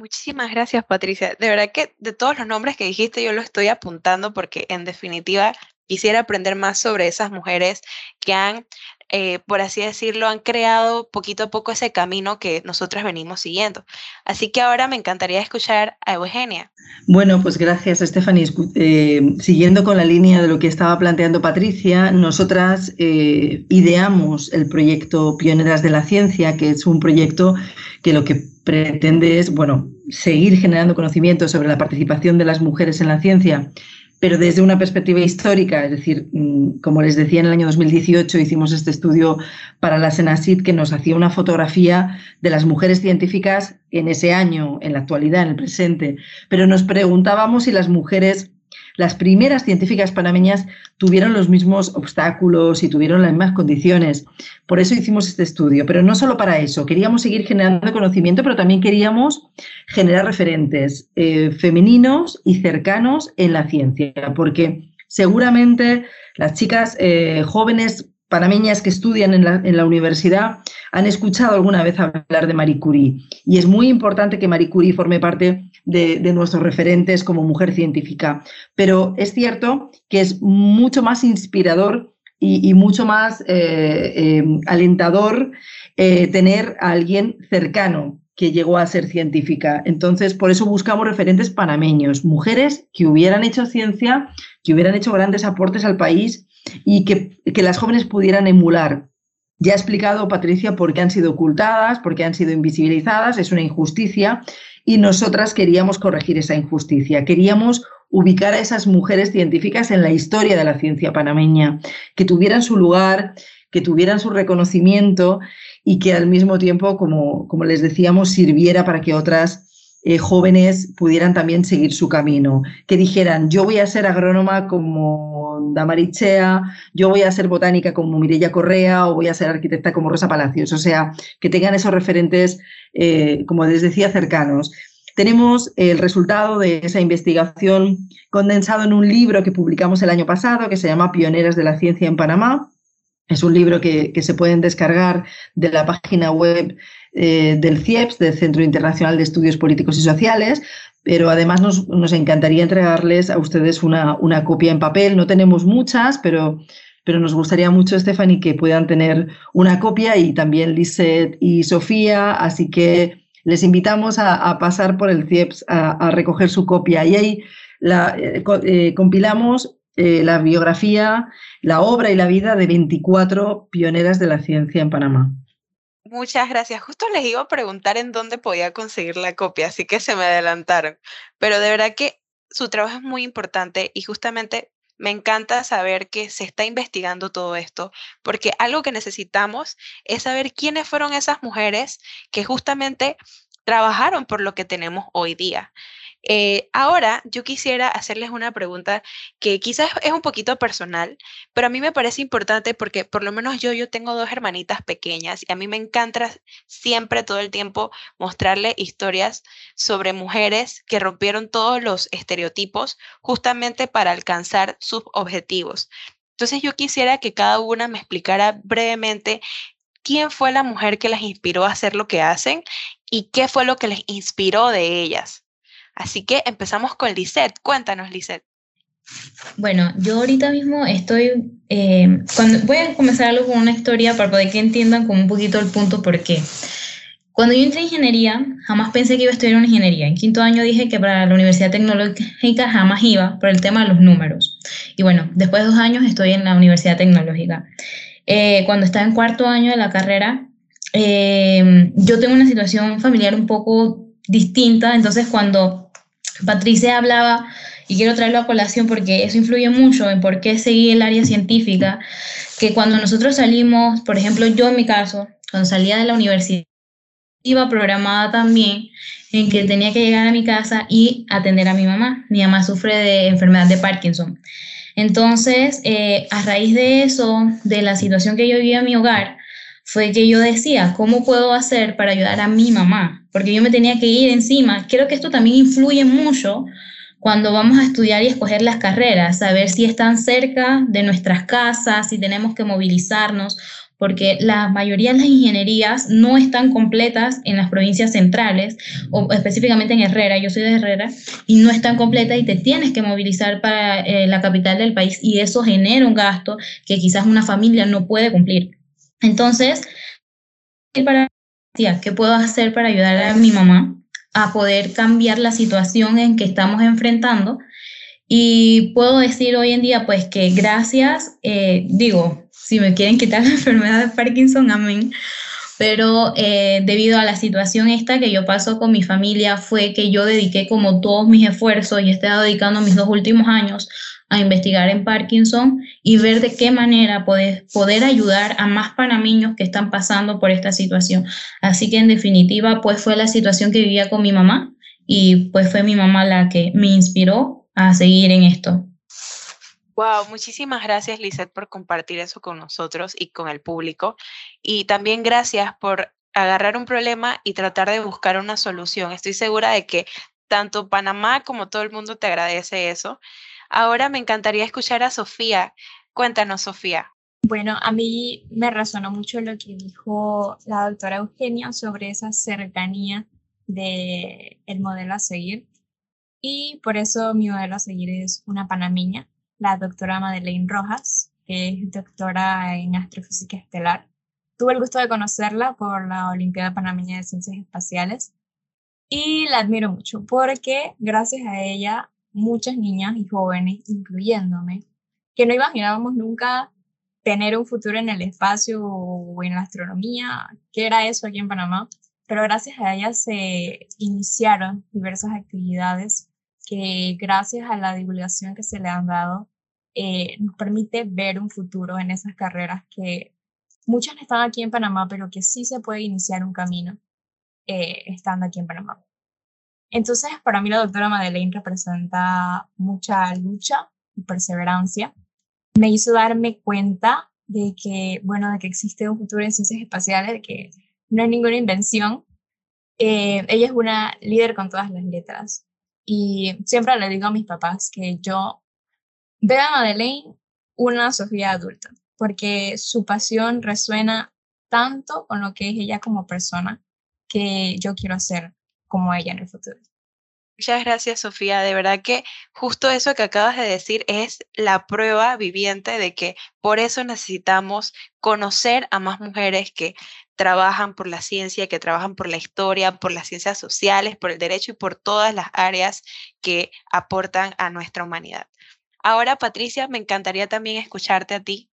G: Muchísimas gracias, Patricia. De verdad que de todos los nombres que dijiste, yo lo estoy apuntando porque en definitiva quisiera aprender más sobre esas mujeres que han, eh, por así decirlo, han creado poquito a poco ese camino que nosotras venimos siguiendo. Así que ahora me encantaría escuchar a Eugenia.
J: Bueno, pues gracias, Stephanie. Eh, siguiendo con la línea de lo que estaba planteando Patricia, nosotras eh, ideamos el proyecto Pioneras de la Ciencia, que es un proyecto que lo que pretende bueno, seguir generando conocimiento sobre la participación de las mujeres en la ciencia, pero desde una perspectiva histórica, es decir, mm, como les decía, en el año 2018 hicimos este estudio para la Senasit que nos hacía una fotografía de las mujeres científicas en ese año, en la actualidad, en el presente, pero nos preguntábamos si las mujeres las primeras científicas panameñas tuvieron los mismos obstáculos y tuvieron las mismas condiciones. Por eso hicimos este estudio, pero no solo para eso. Queríamos seguir generando conocimiento, pero también queríamos generar referentes eh, femeninos y cercanos en la ciencia, porque seguramente las chicas eh, jóvenes panameñas que estudian en la, universidad han escuchado alguna vez hablar de Marie Curie. Y es muy importante que Marie Curie forme parte de, nuestros referentes como mujer científica. Pero es cierto que es mucho más inspirador y, mucho más eh, eh, alentador eh, tener a alguien cercano que llegó a ser científica. Entonces, por eso buscamos referentes panameños, mujeres que hubieran hecho ciencia, que hubieran hecho grandes aportes al país y que, que las jóvenes pudieran emular. Ya ha explicado Patricia por qué han sido ocultadas, por qué han sido invisibilizadas, es una injusticia y nosotras queríamos corregir esa injusticia. Queríamos ubicar a esas mujeres científicas en la historia de la ciencia panameña, que tuvieran su lugar, que tuvieran su reconocimiento y que al mismo tiempo, como, como les decíamos, sirviera para que otras eh, jóvenes pudieran también seguir su camino, que dijeran, yo voy a ser agrónoma como Damarichea, yo voy a ser botánica como Mirella Correa o voy a ser arquitecta como Rosa Palacios, o sea, que tengan esos referentes, eh, como les decía, cercanos. Tenemos el resultado de esa investigación condensado en un libro que publicamos el año pasado que se llama Pioneras de la Ciencia en Panamá. Es un libro que, se pueden descargar de la página web eh, del CIEPS, del Centro Internacional de Estudios Políticos y Sociales, pero además nos, encantaría entregarles a ustedes una, una, copia en papel. No tenemos muchas, pero, pero nos gustaría mucho, Stephanie, que puedan tener una copia y también Lisette y Sofía. Así que les invitamos a, pasar por el CIEPS a, recoger su copia. Y ahí eh, eh, compilamos la biografía, la obra y la vida de 24 pioneras de la ciencia en Panamá.
G: Muchas gracias. Justo les iba a preguntar en dónde podía conseguir la copia, así que se me adelantaron. Pero de verdad que su trabajo es muy importante y justamente me encanta saber que se está investigando todo esto, porque algo que necesitamos es saber quiénes fueron esas mujeres que justamente trabajaron por lo que tenemos hoy día. Eh, ahora yo quisiera hacerles una pregunta que quizás es un poquito personal, pero a mí me parece importante porque por lo menos yo, yo tengo dos hermanitas pequeñas y a mí me encanta siempre todo el tiempo mostrarle historias sobre mujeres que rompieron todos los estereotipos justamente para alcanzar sus objetivos. Entonces yo quisiera que cada una me explicara brevemente quién fue la mujer que las inspiró a hacer lo que hacen y qué fue lo que les inspiró de ellas. Así que empezamos con Lisette. Cuéntanos, Lisette.
I: Bueno, yo ahorita mismo estoy, eh, cuando, voy a comenzar algo con una historia para poder que entiendan como un poquito el punto por qué. Cuando yo entré en ingeniería, jamás pensé que iba a estudiar una ingeniería. En quinto año dije que para la Universidad Tecnológica jamás iba por el tema de los números. Y bueno, después de dos años estoy en la Universidad Tecnológica. Eh, cuando estaba en cuarto año de la carrera, eh, yo tengo una situación familiar un poco distinta, entonces cuando Patricia hablaba, y quiero traerlo a colación porque eso influye mucho en por qué seguí el área científica, que cuando nosotros salimos, por ejemplo, yo en mi caso, cuando salía de la universidad, iba programada también en que tenía que llegar a mi casa y atender a mi mamá. Mi mamá sufre de enfermedad de Parkinson. Entonces, eh, a raíz de eso, de la situación que yo vivía en mi hogar, fue que yo decía, ¿cómo puedo hacer para ayudar a mi mamá? Porque yo me tenía que ir encima. Creo que esto también influye mucho cuando vamos a estudiar y escoger las carreras, saber si están cerca de nuestras casas, si tenemos que movilizarnos, porque la mayoría de las ingenierías no están completas en las provincias centrales, o específicamente en Herrera, yo soy de Herrera, y no están completas y te tienes que movilizar para eh, la capital del país y eso genera un gasto que quizás una familia no puede cumplir. Entonces, ¿qué puedo hacer para ayudar a mi mamá a poder cambiar la situación en que estamos enfrentando? Y puedo decir hoy en día, pues que gracias, eh, digo, si me quieren quitar la enfermedad de Parkinson, amén. Pero eh, debido a la situación esta que yo paso con mi familia, fue que yo dediqué como todos mis esfuerzos y he estado dedicando mis dos últimos años a investigar en Parkinson y ver de qué manera poder, poder ayudar a más panameños que están pasando por esta situación. Así que en definitiva, pues fue la situación que vivía con mi mamá y pues fue mi mamá la que me inspiró a seguir en esto.
G: Wow, muchísimas gracias Lizeth por compartir eso con nosotros y con el público. Y también gracias por agarrar un problema y tratar de buscar una solución. Estoy segura de que tanto Panamá como todo el mundo te agradece eso. Ahora me encantaría escuchar a Sofía. Cuéntanos, Sofía.
H: Bueno, a mí me resonó mucho lo que dijo la doctora Eugenia sobre esa cercanía del el modelo a seguir. Y por eso mi modelo a seguir es una panameña, la doctora Madeleine Rojas, que es doctora en astrofísica estelar. Tuve el gusto de conocerla por la Olimpiada Panameña de Ciencias Espaciales y la admiro mucho porque gracias a ella muchas niñas y jóvenes, incluyéndome, que no imaginábamos nunca tener un futuro en el espacio o en la astronomía, que era eso aquí en Panamá, pero gracias a ella se iniciaron diversas actividades que gracias a la divulgación que se le han dado eh, nos permite ver un futuro en esas carreras que muchas están aquí en Panamá, pero que sí se puede iniciar un camino eh, estando aquí en Panamá. Entonces, para mí la doctora Madeleine representa mucha lucha y perseverancia. Me hizo darme cuenta de que, bueno, de que existe un futuro en ciencias espaciales, de que no es ninguna invención. Eh, ella es una líder con todas las letras. Y siempre le digo a mis papás que yo veo a Madeleine una Sofía adulta, porque su pasión resuena tanto con lo que es ella como persona que yo quiero hacer como ella en el futuro.
G: Muchas gracias, Sofía. De verdad que justo eso que acabas de decir es la prueba viviente de que por eso necesitamos conocer a más mujeres que trabajan por la ciencia, que trabajan por la historia, por las ciencias sociales, por el derecho y por todas las áreas que aportan a nuestra humanidad. Ahora, Patricia, me encantaría también escucharte a ti.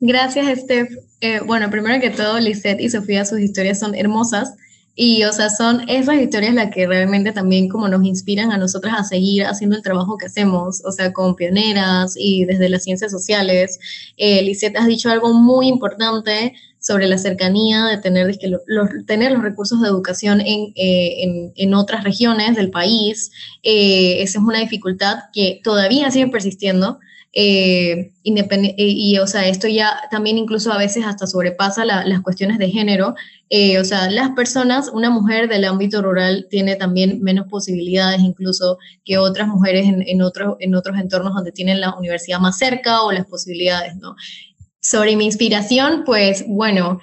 K: Gracias, Steph. Eh, bueno, primero que todo, Lisette y Sofía, sus historias son hermosas y, o sea, son esas historias las que realmente también como nos inspiran a nosotras a seguir haciendo el trabajo que hacemos, o sea, con pioneras y desde las ciencias sociales. Eh, Lisette, has dicho algo muy importante sobre la cercanía de tener, los, tener los recursos de educación en, eh, en, en otras regiones del país. Eh, esa es una dificultad que todavía sigue persistiendo. Eh, eh, y, o sea, esto ya también incluso a veces hasta sobrepasa las cuestiones de género. Eh, o sea, las personas, una mujer del ámbito rural tiene también menos posibilidades incluso que otras mujeres en, en, en otros entornos donde tienen la universidad más cerca o las posibilidades, ¿no? Sobre mi inspiración, pues bueno,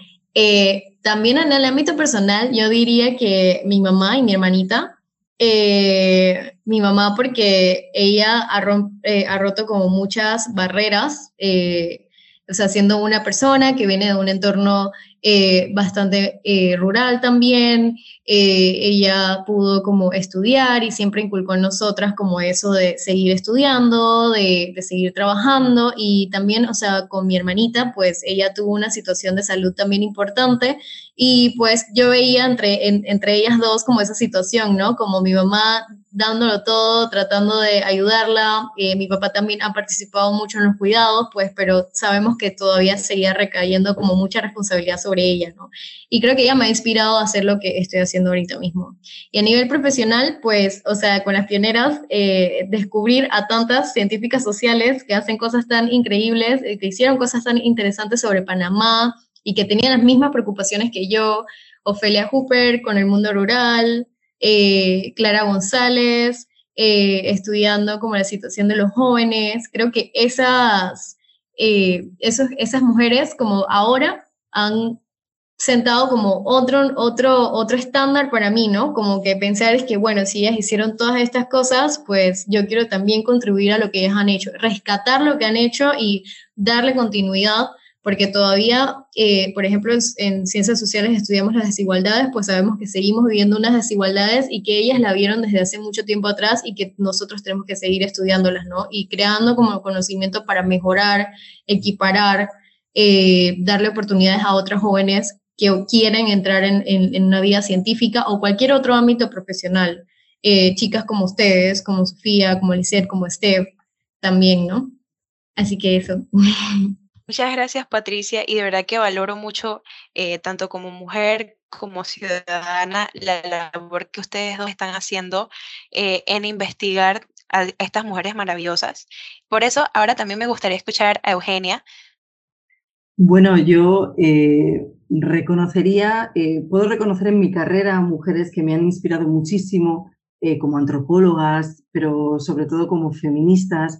K: también en el ámbito personal, yo diría que mi mamá y mi hermanita, eh, mi mamá porque ella ha, eh, ha, roto como muchas barreras, eh, o sea, siendo una persona que viene de un entorno eh, bastante eh, rural también. Eh, ella pudo como estudiar y siempre inculcó en nosotras como eso de seguir estudiando, de, seguir trabajando y también, o sea, con mi hermanita, pues ella tuvo una situación de salud también importante y pues yo veía entre, entre ellas dos como esa situación, ¿no? Como mi mamá dándolo todo, tratando de ayudarla. Eh, mi papá también ha participado mucho en los cuidados, pues, pero sabemos que todavía seguía recayendo como mucha responsabilidad sobre ella, ¿no? Y creo que ella me ha inspirado a hacer lo que estoy haciendo ahorita mismo. Y a nivel profesional, pues, o sea, con las pioneras, eh, descubrir a tantas científicas sociales que hacen cosas tan increíbles, eh, que hicieron cosas tan interesantes sobre Panamá y que tenían las mismas preocupaciones que yo, Ofelia Hooper con el mundo rural, eh, Clara González, eh, estudiando como la situación de los jóvenes. Creo que esas, eh, esas mujeres como ahora han sentado como otro, otro, otro estándar para mí, ¿no? Como que pensar es que, bueno, si ellas hicieron todas estas cosas, pues yo quiero también contribuir a lo que ellas han hecho, rescatar lo que han hecho y darle continuidad porque todavía, eh, por ejemplo, en, ciencias sociales estudiamos las desigualdades, pues sabemos que seguimos viviendo unas desigualdades y que ellas la vieron desde hace mucho tiempo atrás y que nosotros tenemos que seguir estudiándolas, ¿no? Y creando como conocimiento para mejorar, equiparar, eh, darle oportunidades a otras jóvenes que quieren entrar en, en, una vida científica o cualquier otro ámbito profesional. Eh, chicas como ustedes, como Sofía, como Lisette, como Steph, también, ¿no? Así que eso.
G: Muchas gracias, Patricia, y de verdad que valoro mucho, eh, tanto como mujer como ciudadana, la labor que ustedes dos están haciendo eh, en investigar a estas mujeres maravillosas. Por eso, ahora también me gustaría escuchar a Eugenia.
J: Bueno, yo eh, reconocería, puedo reconocer en mi carrera mujeres que me han inspirado muchísimo como antropólogas, pero sobre todo como feministas,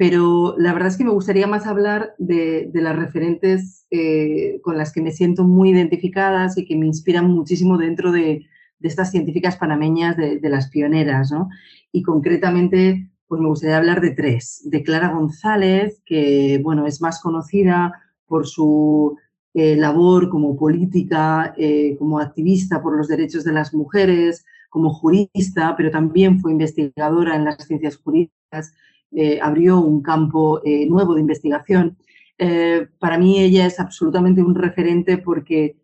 J: pero la verdad es que me gustaría más hablar de, las referentes eh, con las que me siento muy identificadas y que me inspiran muchísimo dentro de, estas científicas panameñas de, las pioneras, ¿no? Y concretamente, pues me gustaría hablar de tres. De Clara González, que, bueno, es más conocida por su eh, labor como política, eh, como activista por los derechos de las mujeres, como jurista, pero también fue investigadora en las ciencias jurídicas abrió un campo nuevo de investigación. para mí ella es absolutamente un referente porque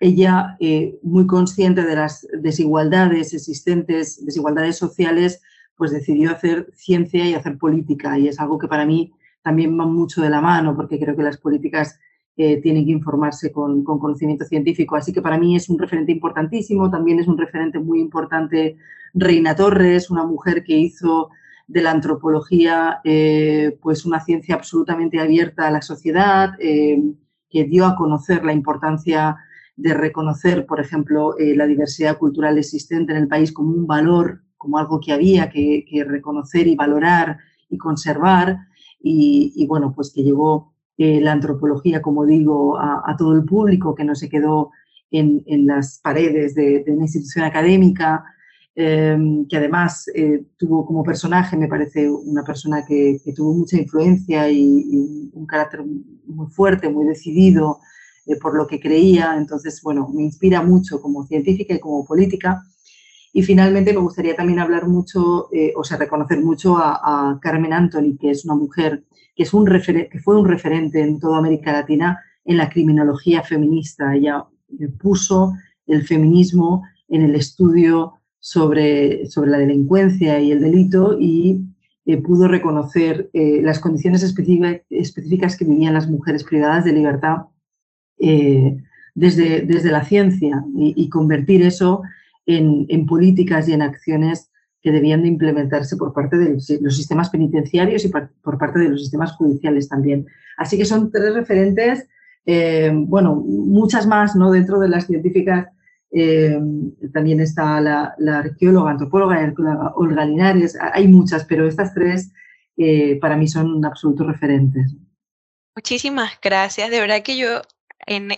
J: ella, muy consciente de las desigualdades existentes, desigualdades sociales, pues decidió hacer ciencia y hacer política. Y es algo que para mí también va mucho de la mano, porque creo que las políticas eh, tienen que informarse con, conocimiento científico. Así que para mí es un referente importantísimo. También es un referente muy importante Reina Torres, una mujer que hizo de la antropología eh, pues una ciencia absolutamente abierta a la sociedad, eh, que dio a conocer la importancia de reconocer, por ejemplo, la diversidad cultural existente en el país como un valor como algo que había que, reconocer y valorar y conservar. Y, bueno, pues que llevó eh, la antropología, como digo, a, todo el público, que no se quedó en, las paredes de, una institución académica, em, que además eh, tuvo como personaje, me parece, una persona que, tuvo mucha influencia y, un carácter muy fuerte, muy decidido eh, por lo que creía. Entonces, bueno, me inspira mucho como científica y como política. Y finalmente me gustaría también hablar mucho, eh, o sea, reconocer mucho a, Carmen Anthony, que es una mujer que, es un que fue un referente en toda América Latina en la criminología feminista. Ella puso el feminismo en el estudio sobre, sobre la delincuencia y el delito y eh, pudo reconocer eh, las condiciones específicas que vivían las mujeres privadas de libertad desde, desde la ciencia y convertir eso en, políticas y en acciones que debían de implementarse por parte de los sistemas penitenciarios y por parte de los sistemas judiciales también. Así que son tres referentes, eh, bueno, muchas más, ¿no? Dentro de las científicas eh, también está la, arqueóloga, antropóloga, Olga Linares, hay muchas, pero estas tres eh, para mí son absolutos referentes.
G: Muchísimas gracias. De verdad que yo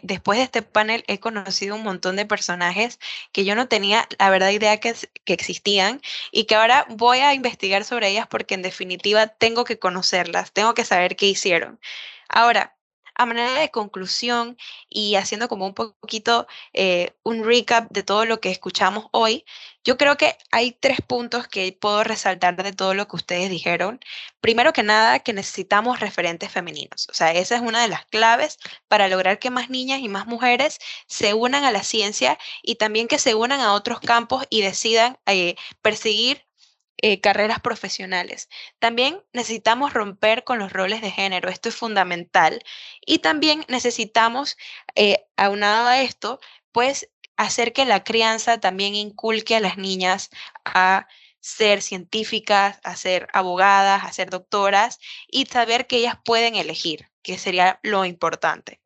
G: después de este panel he conocido un montón de personajes que yo no tenía la verdad idea que, que existían y que ahora voy a investigar sobre ellas porque en definitiva tengo que conocerlas, tengo que saber qué hicieron. Ahora, a manera de conclusión y haciendo como un poquito eh, un recap de todo lo que escuchamos hoy, yo creo que hay tres puntos que puedo resaltar de todo lo que ustedes dijeron. Primero que nada, que necesitamos referentes femeninos. O sea, esa es una de las claves para lograr que más niñas y más mujeres se unan a la ciencia y también que se unan a otros campos y decidan eh, perseguir eh, carreras profesionales. También necesitamos romper con los roles de género, esto es fundamental. Y también necesitamos, eh, aunado a esto, pues hacer que la crianza también inculque a las niñas a ser científicas, a ser abogadas, a ser doctoras y saber que ellas pueden elegir, que sería lo importante.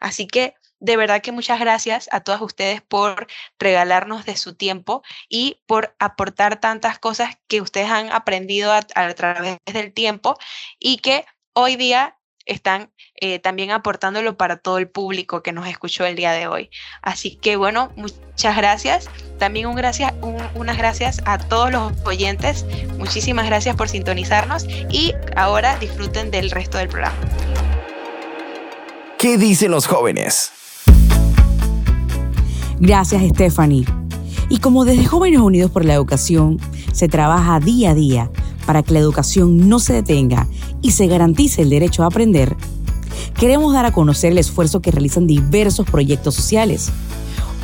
G: Así que de verdad que muchas gracias a todas ustedes por regalarnos de su tiempo y por aportar tantas cosas que ustedes han aprendido a, través del tiempo y que hoy día están eh, también aportándolo para todo el público que nos escuchó el día de hoy. Así que bueno, muchas gracias. También un gracias, unas gracias a todos los oyentes. Muchísimas gracias por sintonizarnos y ahora disfruten del resto del programa.
A: ¿Qué dicen los jóvenes?
E: Gracias, Stephanie. Y como desde Jóvenes Unidos por la Educación se trabaja día a día para que la educación no se detenga y se garantice el derecho a aprender, queremos dar a conocer el esfuerzo que realizan diversos proyectos sociales.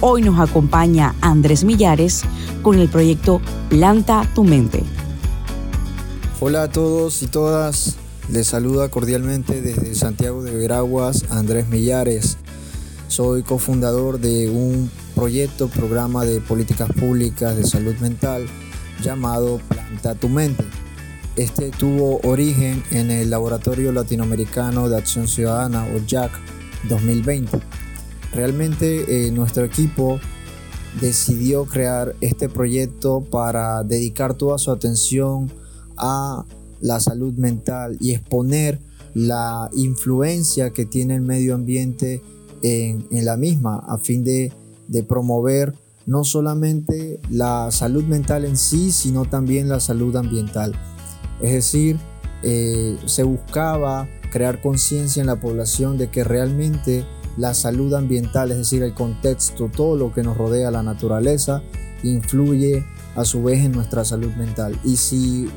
E: Hoy nos acompaña Andrés Millares con el proyecto Planta tu mente.
L: Hola a todos y todas, les saluda cordialmente desde Santiago de Veraguas Andrés Millares. Soy cofundador de un proyecto, programa de políticas públicas de salud mental llamado Planta tu mente. Este tuvo origen en el Laboratorio Latinoamericano de Acción Ciudadana o JAC 2020. Realmente eh, nuestro equipo decidió crear este proyecto para dedicar toda su atención a la salud mental y exponer la influencia que tiene el medio ambiente en, la misma a fin de de promover no solamente la salud mental en sí, sino también la salud ambiental. Es decir, eh, se buscaba crear conciencia en la población de que realmente la salud ambiental, es decir, el contexto, todo lo que nos rodea, la naturaleza, influye a su vez en nuestra salud mental. Y si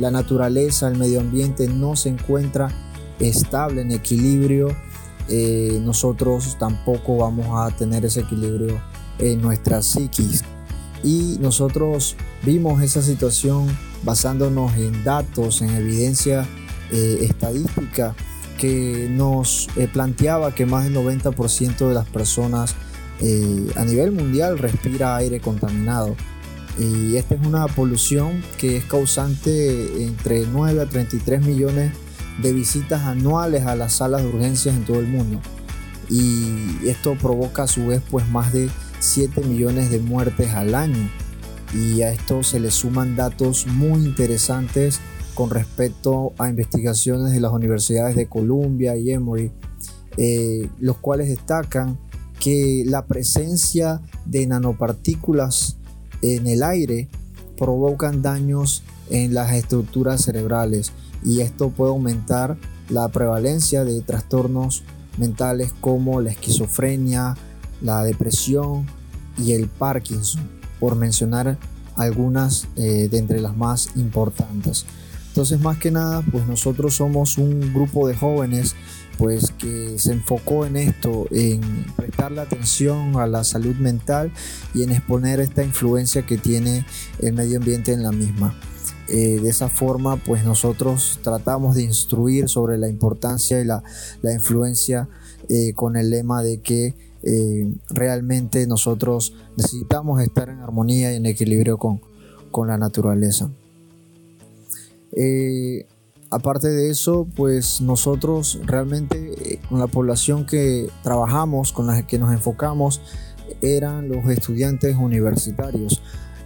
L: la naturaleza, el medio ambiente no se encuentra estable, en equilibrio, eh, nosotros tampoco vamos a tener ese equilibrio en nuestra psiquis. Y nosotros vimos esa situación basándonos en datos, en evidencia eh, estadística que nos eh, planteaba que más del 90% de las personas a nivel mundial respira aire contaminado. Y esta es una polución que es causante entre 9 a 33 millones de visitas anuales a las salas de urgencias en todo el mundo. Y esto provoca a su vez pues más de 7 millones de muertes al año. Y a esto se le suman datos muy interesantes con respecto a investigaciones de las universidades de Columbia y Emory, eh, los cuales destacan que la presencia de nanopartículas en el aire provocan daños en las estructuras cerebrales y esto puede aumentar la prevalencia de trastornos mentales como la esquizofrenia, la depresión y el Parkinson, por mencionar algunas eh, de entre las más importantes. Entonces, más que nada, pues nosotros somos un grupo de jóvenes pues que se enfocó en esto, en prestarle atención a la salud mental y en exponer esta influencia que tiene el medio ambiente en la misma. Eh, de esa forma, pues nosotros tratamos de instruir sobre la importancia y la, influencia eh, con el lema de que eh, realmente nosotros necesitamos estar en armonía y en equilibrio con, con la naturaleza. aparte de eso, pues nosotros realmente con la población que trabajamos, con la que nos enfocamos, eran los estudiantes universitarios.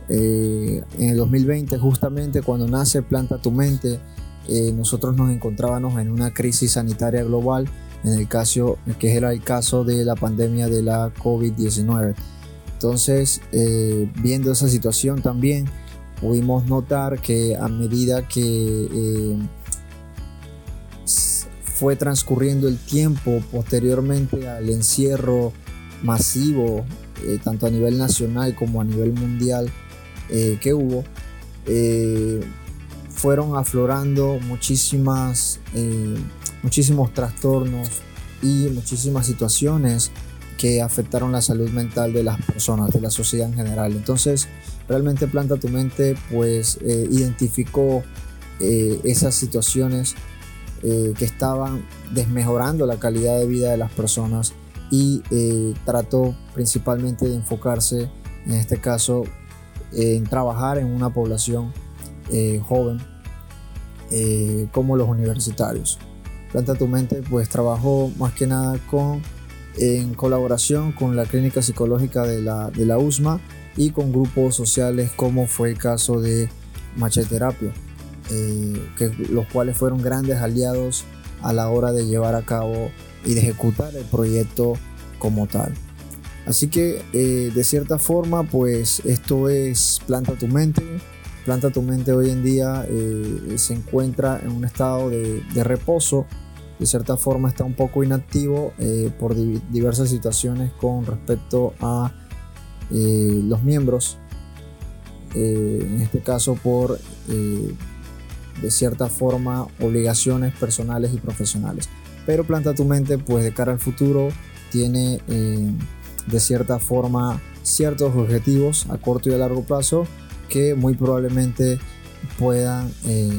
L: Eh, en el 2020, justamente cuando nace Planta tu Mente, eh, nosotros nos encontrábamos en una crisis sanitaria global, en el caso que era el caso de la pandemia de la COVID-19. Entonces, eh, viendo esa situación también, pudimos notar que a medida que fue transcurriendo el tiempo posteriormente al encierro masivo, tanto a nivel nacional como a nivel mundial, eh, que hubo, eh, fueron aflorando muchísimas, eh, muchísimos trastornos y muchísimas situaciones que afectaron la salud mental de las personas, de la sociedad en general. Entonces, realmente Planta tu Mente pues identificó esas situaciones que estaban desmejorando la calidad de vida de las personas y trató principalmente de enfocarse en este caso en trabajar en una población eh, joven eh, como los universitarios. Planta tu mente pues trabajó más que nada con en colaboración con la clínica psicológica de la, de la USMA y con grupos sociales como fue el caso de Macheterapia, eh, que, los cuales fueron grandes aliados a la hora de llevar a cabo y de ejecutar el proyecto como tal. Así que eh, de cierta forma, pues esto es Planta tu mente. Planta tu mente hoy en día eh, se encuentra en un estado de, reposo. De cierta forma está un poco inactivo eh, por diversas situaciones con respecto a los miembros. en este caso por, de cierta forma, obligaciones personales y profesionales. Pero Planta tu mente, pues de cara al futuro, tiene de cierta forma ciertos objetivos a corto y a largo plazo que muy probablemente puedan eh,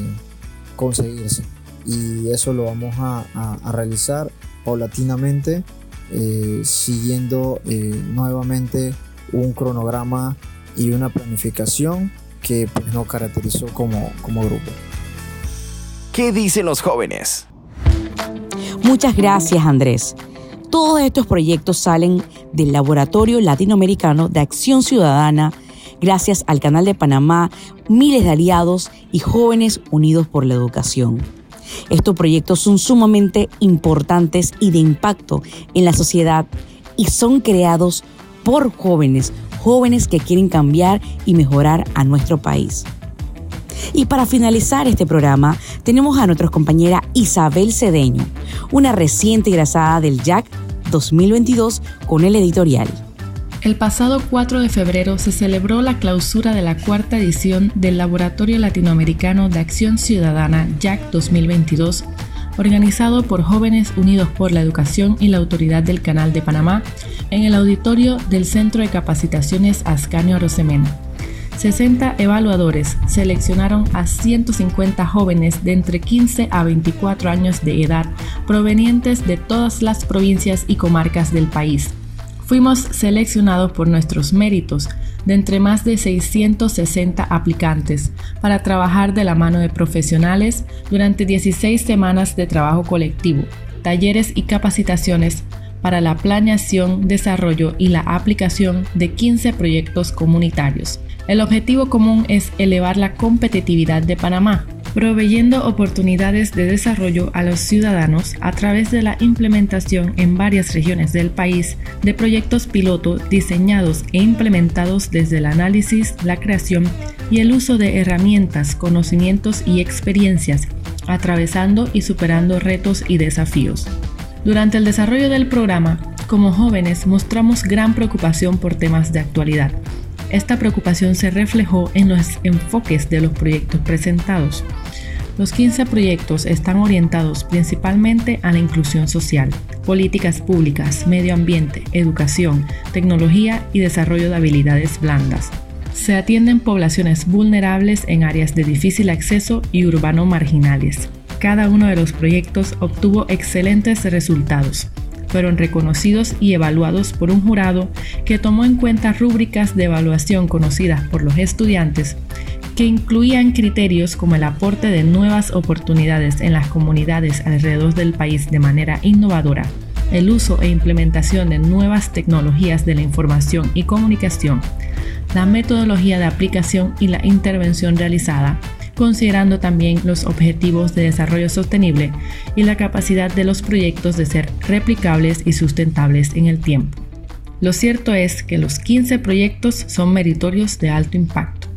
L: conseguirse. Y eso lo vamos a, realizar paulatinamente, eh, siguiendo eh, nuevamente un cronograma y una planificación que pues, nos caracterizó como, como grupo.
A: ¿Qué dicen los jóvenes?
E: Muchas gracias Andrés. Todos estos proyectos salen del Laboratorio Latinoamericano de Acción Ciudadana gracias al Canal de Panamá, miles de aliados y jóvenes unidos por la educación. Estos proyectos son sumamente importantes y de impacto en la sociedad y son creados por jóvenes, jóvenes que quieren cambiar y mejorar a nuestro país. Y para finalizar este programa, tenemos a nuestra compañera Isabel Cedeño, una reciente egresada del JAC 2022 con el editorial.
M: El pasado 4 de febrero se celebró la clausura de la cuarta edición del Laboratorio Latinoamericano de Acción Ciudadana JAC 2022, organizado por Jóvenes Unidos por la Educación y la Autoridad del Canal de Panamá en el auditorio del Centro de Capacitaciones Ascanio Rosemena. 60 evaluadores seleccionaron a 150 jóvenes de entre 15 a 24 años de edad provenientes de todas las provincias y comarcas del país Fuimos seleccionados por nuestros méritos de entre más de 660 aplicantes para trabajar de la mano de profesionales durante 16 semanas de trabajo colectivo, talleres y capacitaciones para la planeación, desarrollo y la aplicación de 15 proyectos comunitarios. El objetivo común es elevar la competitividad de Panamá proveyendo oportunidades de desarrollo a los ciudadanos a través de la implementación en varias regiones del país de proyectos piloto diseñados e implementados desde el análisis, la creación y el uso de herramientas, conocimientos y experiencias, atravesando y superando retos y desafíos. Durante el desarrollo del programa, como jóvenes mostramos gran preocupación por temas de actualidad. Esta preocupación se reflejó en los enfoques de los proyectos presentados. Los 15 proyectos están orientados principalmente a la inclusión social, políticas públicas, medio ambiente, educación, tecnología y desarrollo de habilidades blandas. Se atienden poblaciones vulnerables en áreas de difícil acceso y urbano marginales. Cada uno de los proyectos obtuvo excelentes resultados. Fueron reconocidos y evaluados por un jurado que tomó en cuenta rúbricas de evaluación conocidas por los estudiantes que incluían criterios como el aporte de nuevas oportunidades en las comunidades alrededor del país de manera innovadora, el uso e implementación de nuevas tecnologías de la información y comunicación, la metodología de aplicación y la intervención realizada, considerando también los objetivos de desarrollo sostenible y la capacidad de los proyectos de ser replicables y sustentables en el tiempo. Lo cierto es que los 15 proyectos son meritorios de alto impacto.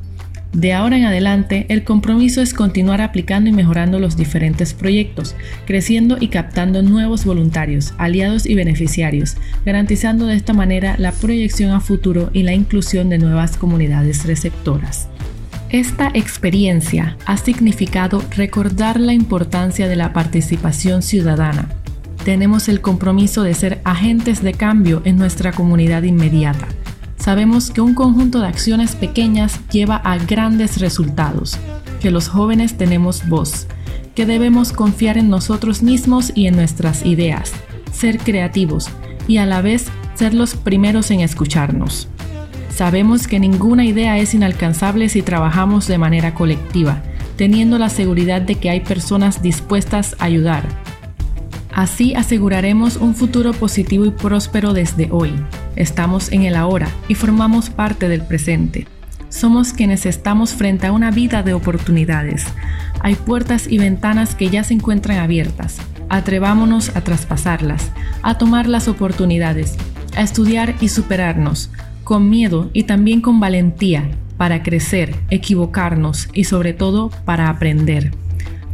M: De ahora en adelante, el compromiso es continuar aplicando y mejorando los diferentes proyectos, creciendo y captando nuevos voluntarios, aliados y beneficiarios, garantizando de esta manera la proyección a futuro y la inclusión de nuevas comunidades receptoras. Esta experiencia ha significado recordar la importancia de la participación ciudadana. Tenemos el compromiso de ser agentes de cambio en nuestra comunidad inmediata sabemos que un conjunto de acciones pequeñas lleva a grandes resultados, que los jóvenes tenemos voz, que debemos confiar en nosotros mismos y en nuestras ideas, ser creativos y a la vez ser los primeros en escucharnos. Sabemos que ninguna idea es inalcanzable si trabajamos de manera colectiva, teniendo la seguridad de que hay personas dispuestas a ayudar. Así aseguraremos un futuro positivo y próspero desde hoy, Estamos en el ahora y formamos parte del presente. Somos quienes estamos frente a una vida de oportunidades. Hay puertas y ventanas que ya se encuentran abiertas. Atrevámonos a traspasarlas, a tomar las oportunidades, a estudiar y superarnos, con miedo y también con valentía, para crecer, equivocarnos y sobre todo para aprender.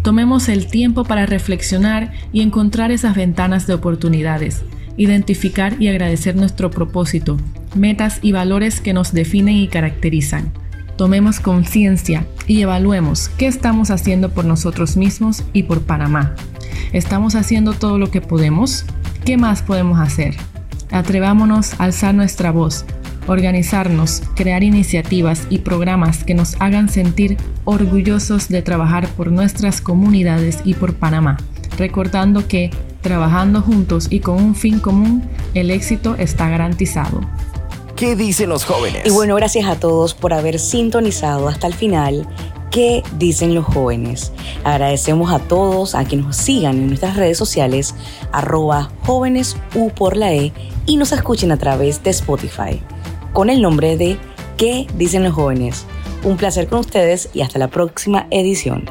M: Tomemos el tiempo para reflexionar y encontrar esas ventanas de oportunidades identificar y agradecer nuestro propósito, metas y valores que nos definen y caracterizan. Tomemos conciencia y evaluemos qué estamos haciendo por nosotros mismos y por Panamá. ¿Estamos haciendo todo lo que podemos? ¿Qué más podemos hacer? Atrevámonos a alzar nuestra voz, organizarnos, crear iniciativas y programas que nos hagan sentir orgullosos de trabajar por nuestras comunidades y por Panamá, recordando que Trabajando juntos y con un fin común, el éxito está garantizado.
A: ¿Qué dicen los jóvenes?
E: Y bueno, gracias a todos por haber sintonizado hasta el final. ¿Qué dicen los jóvenes? Agradecemos a todos a quienes nos sigan en nuestras redes sociales, arroba jóvenes U por la E, y nos escuchen a través de Spotify, con el nombre de ¿Qué dicen los jóvenes? Un placer con ustedes y hasta la próxima edición.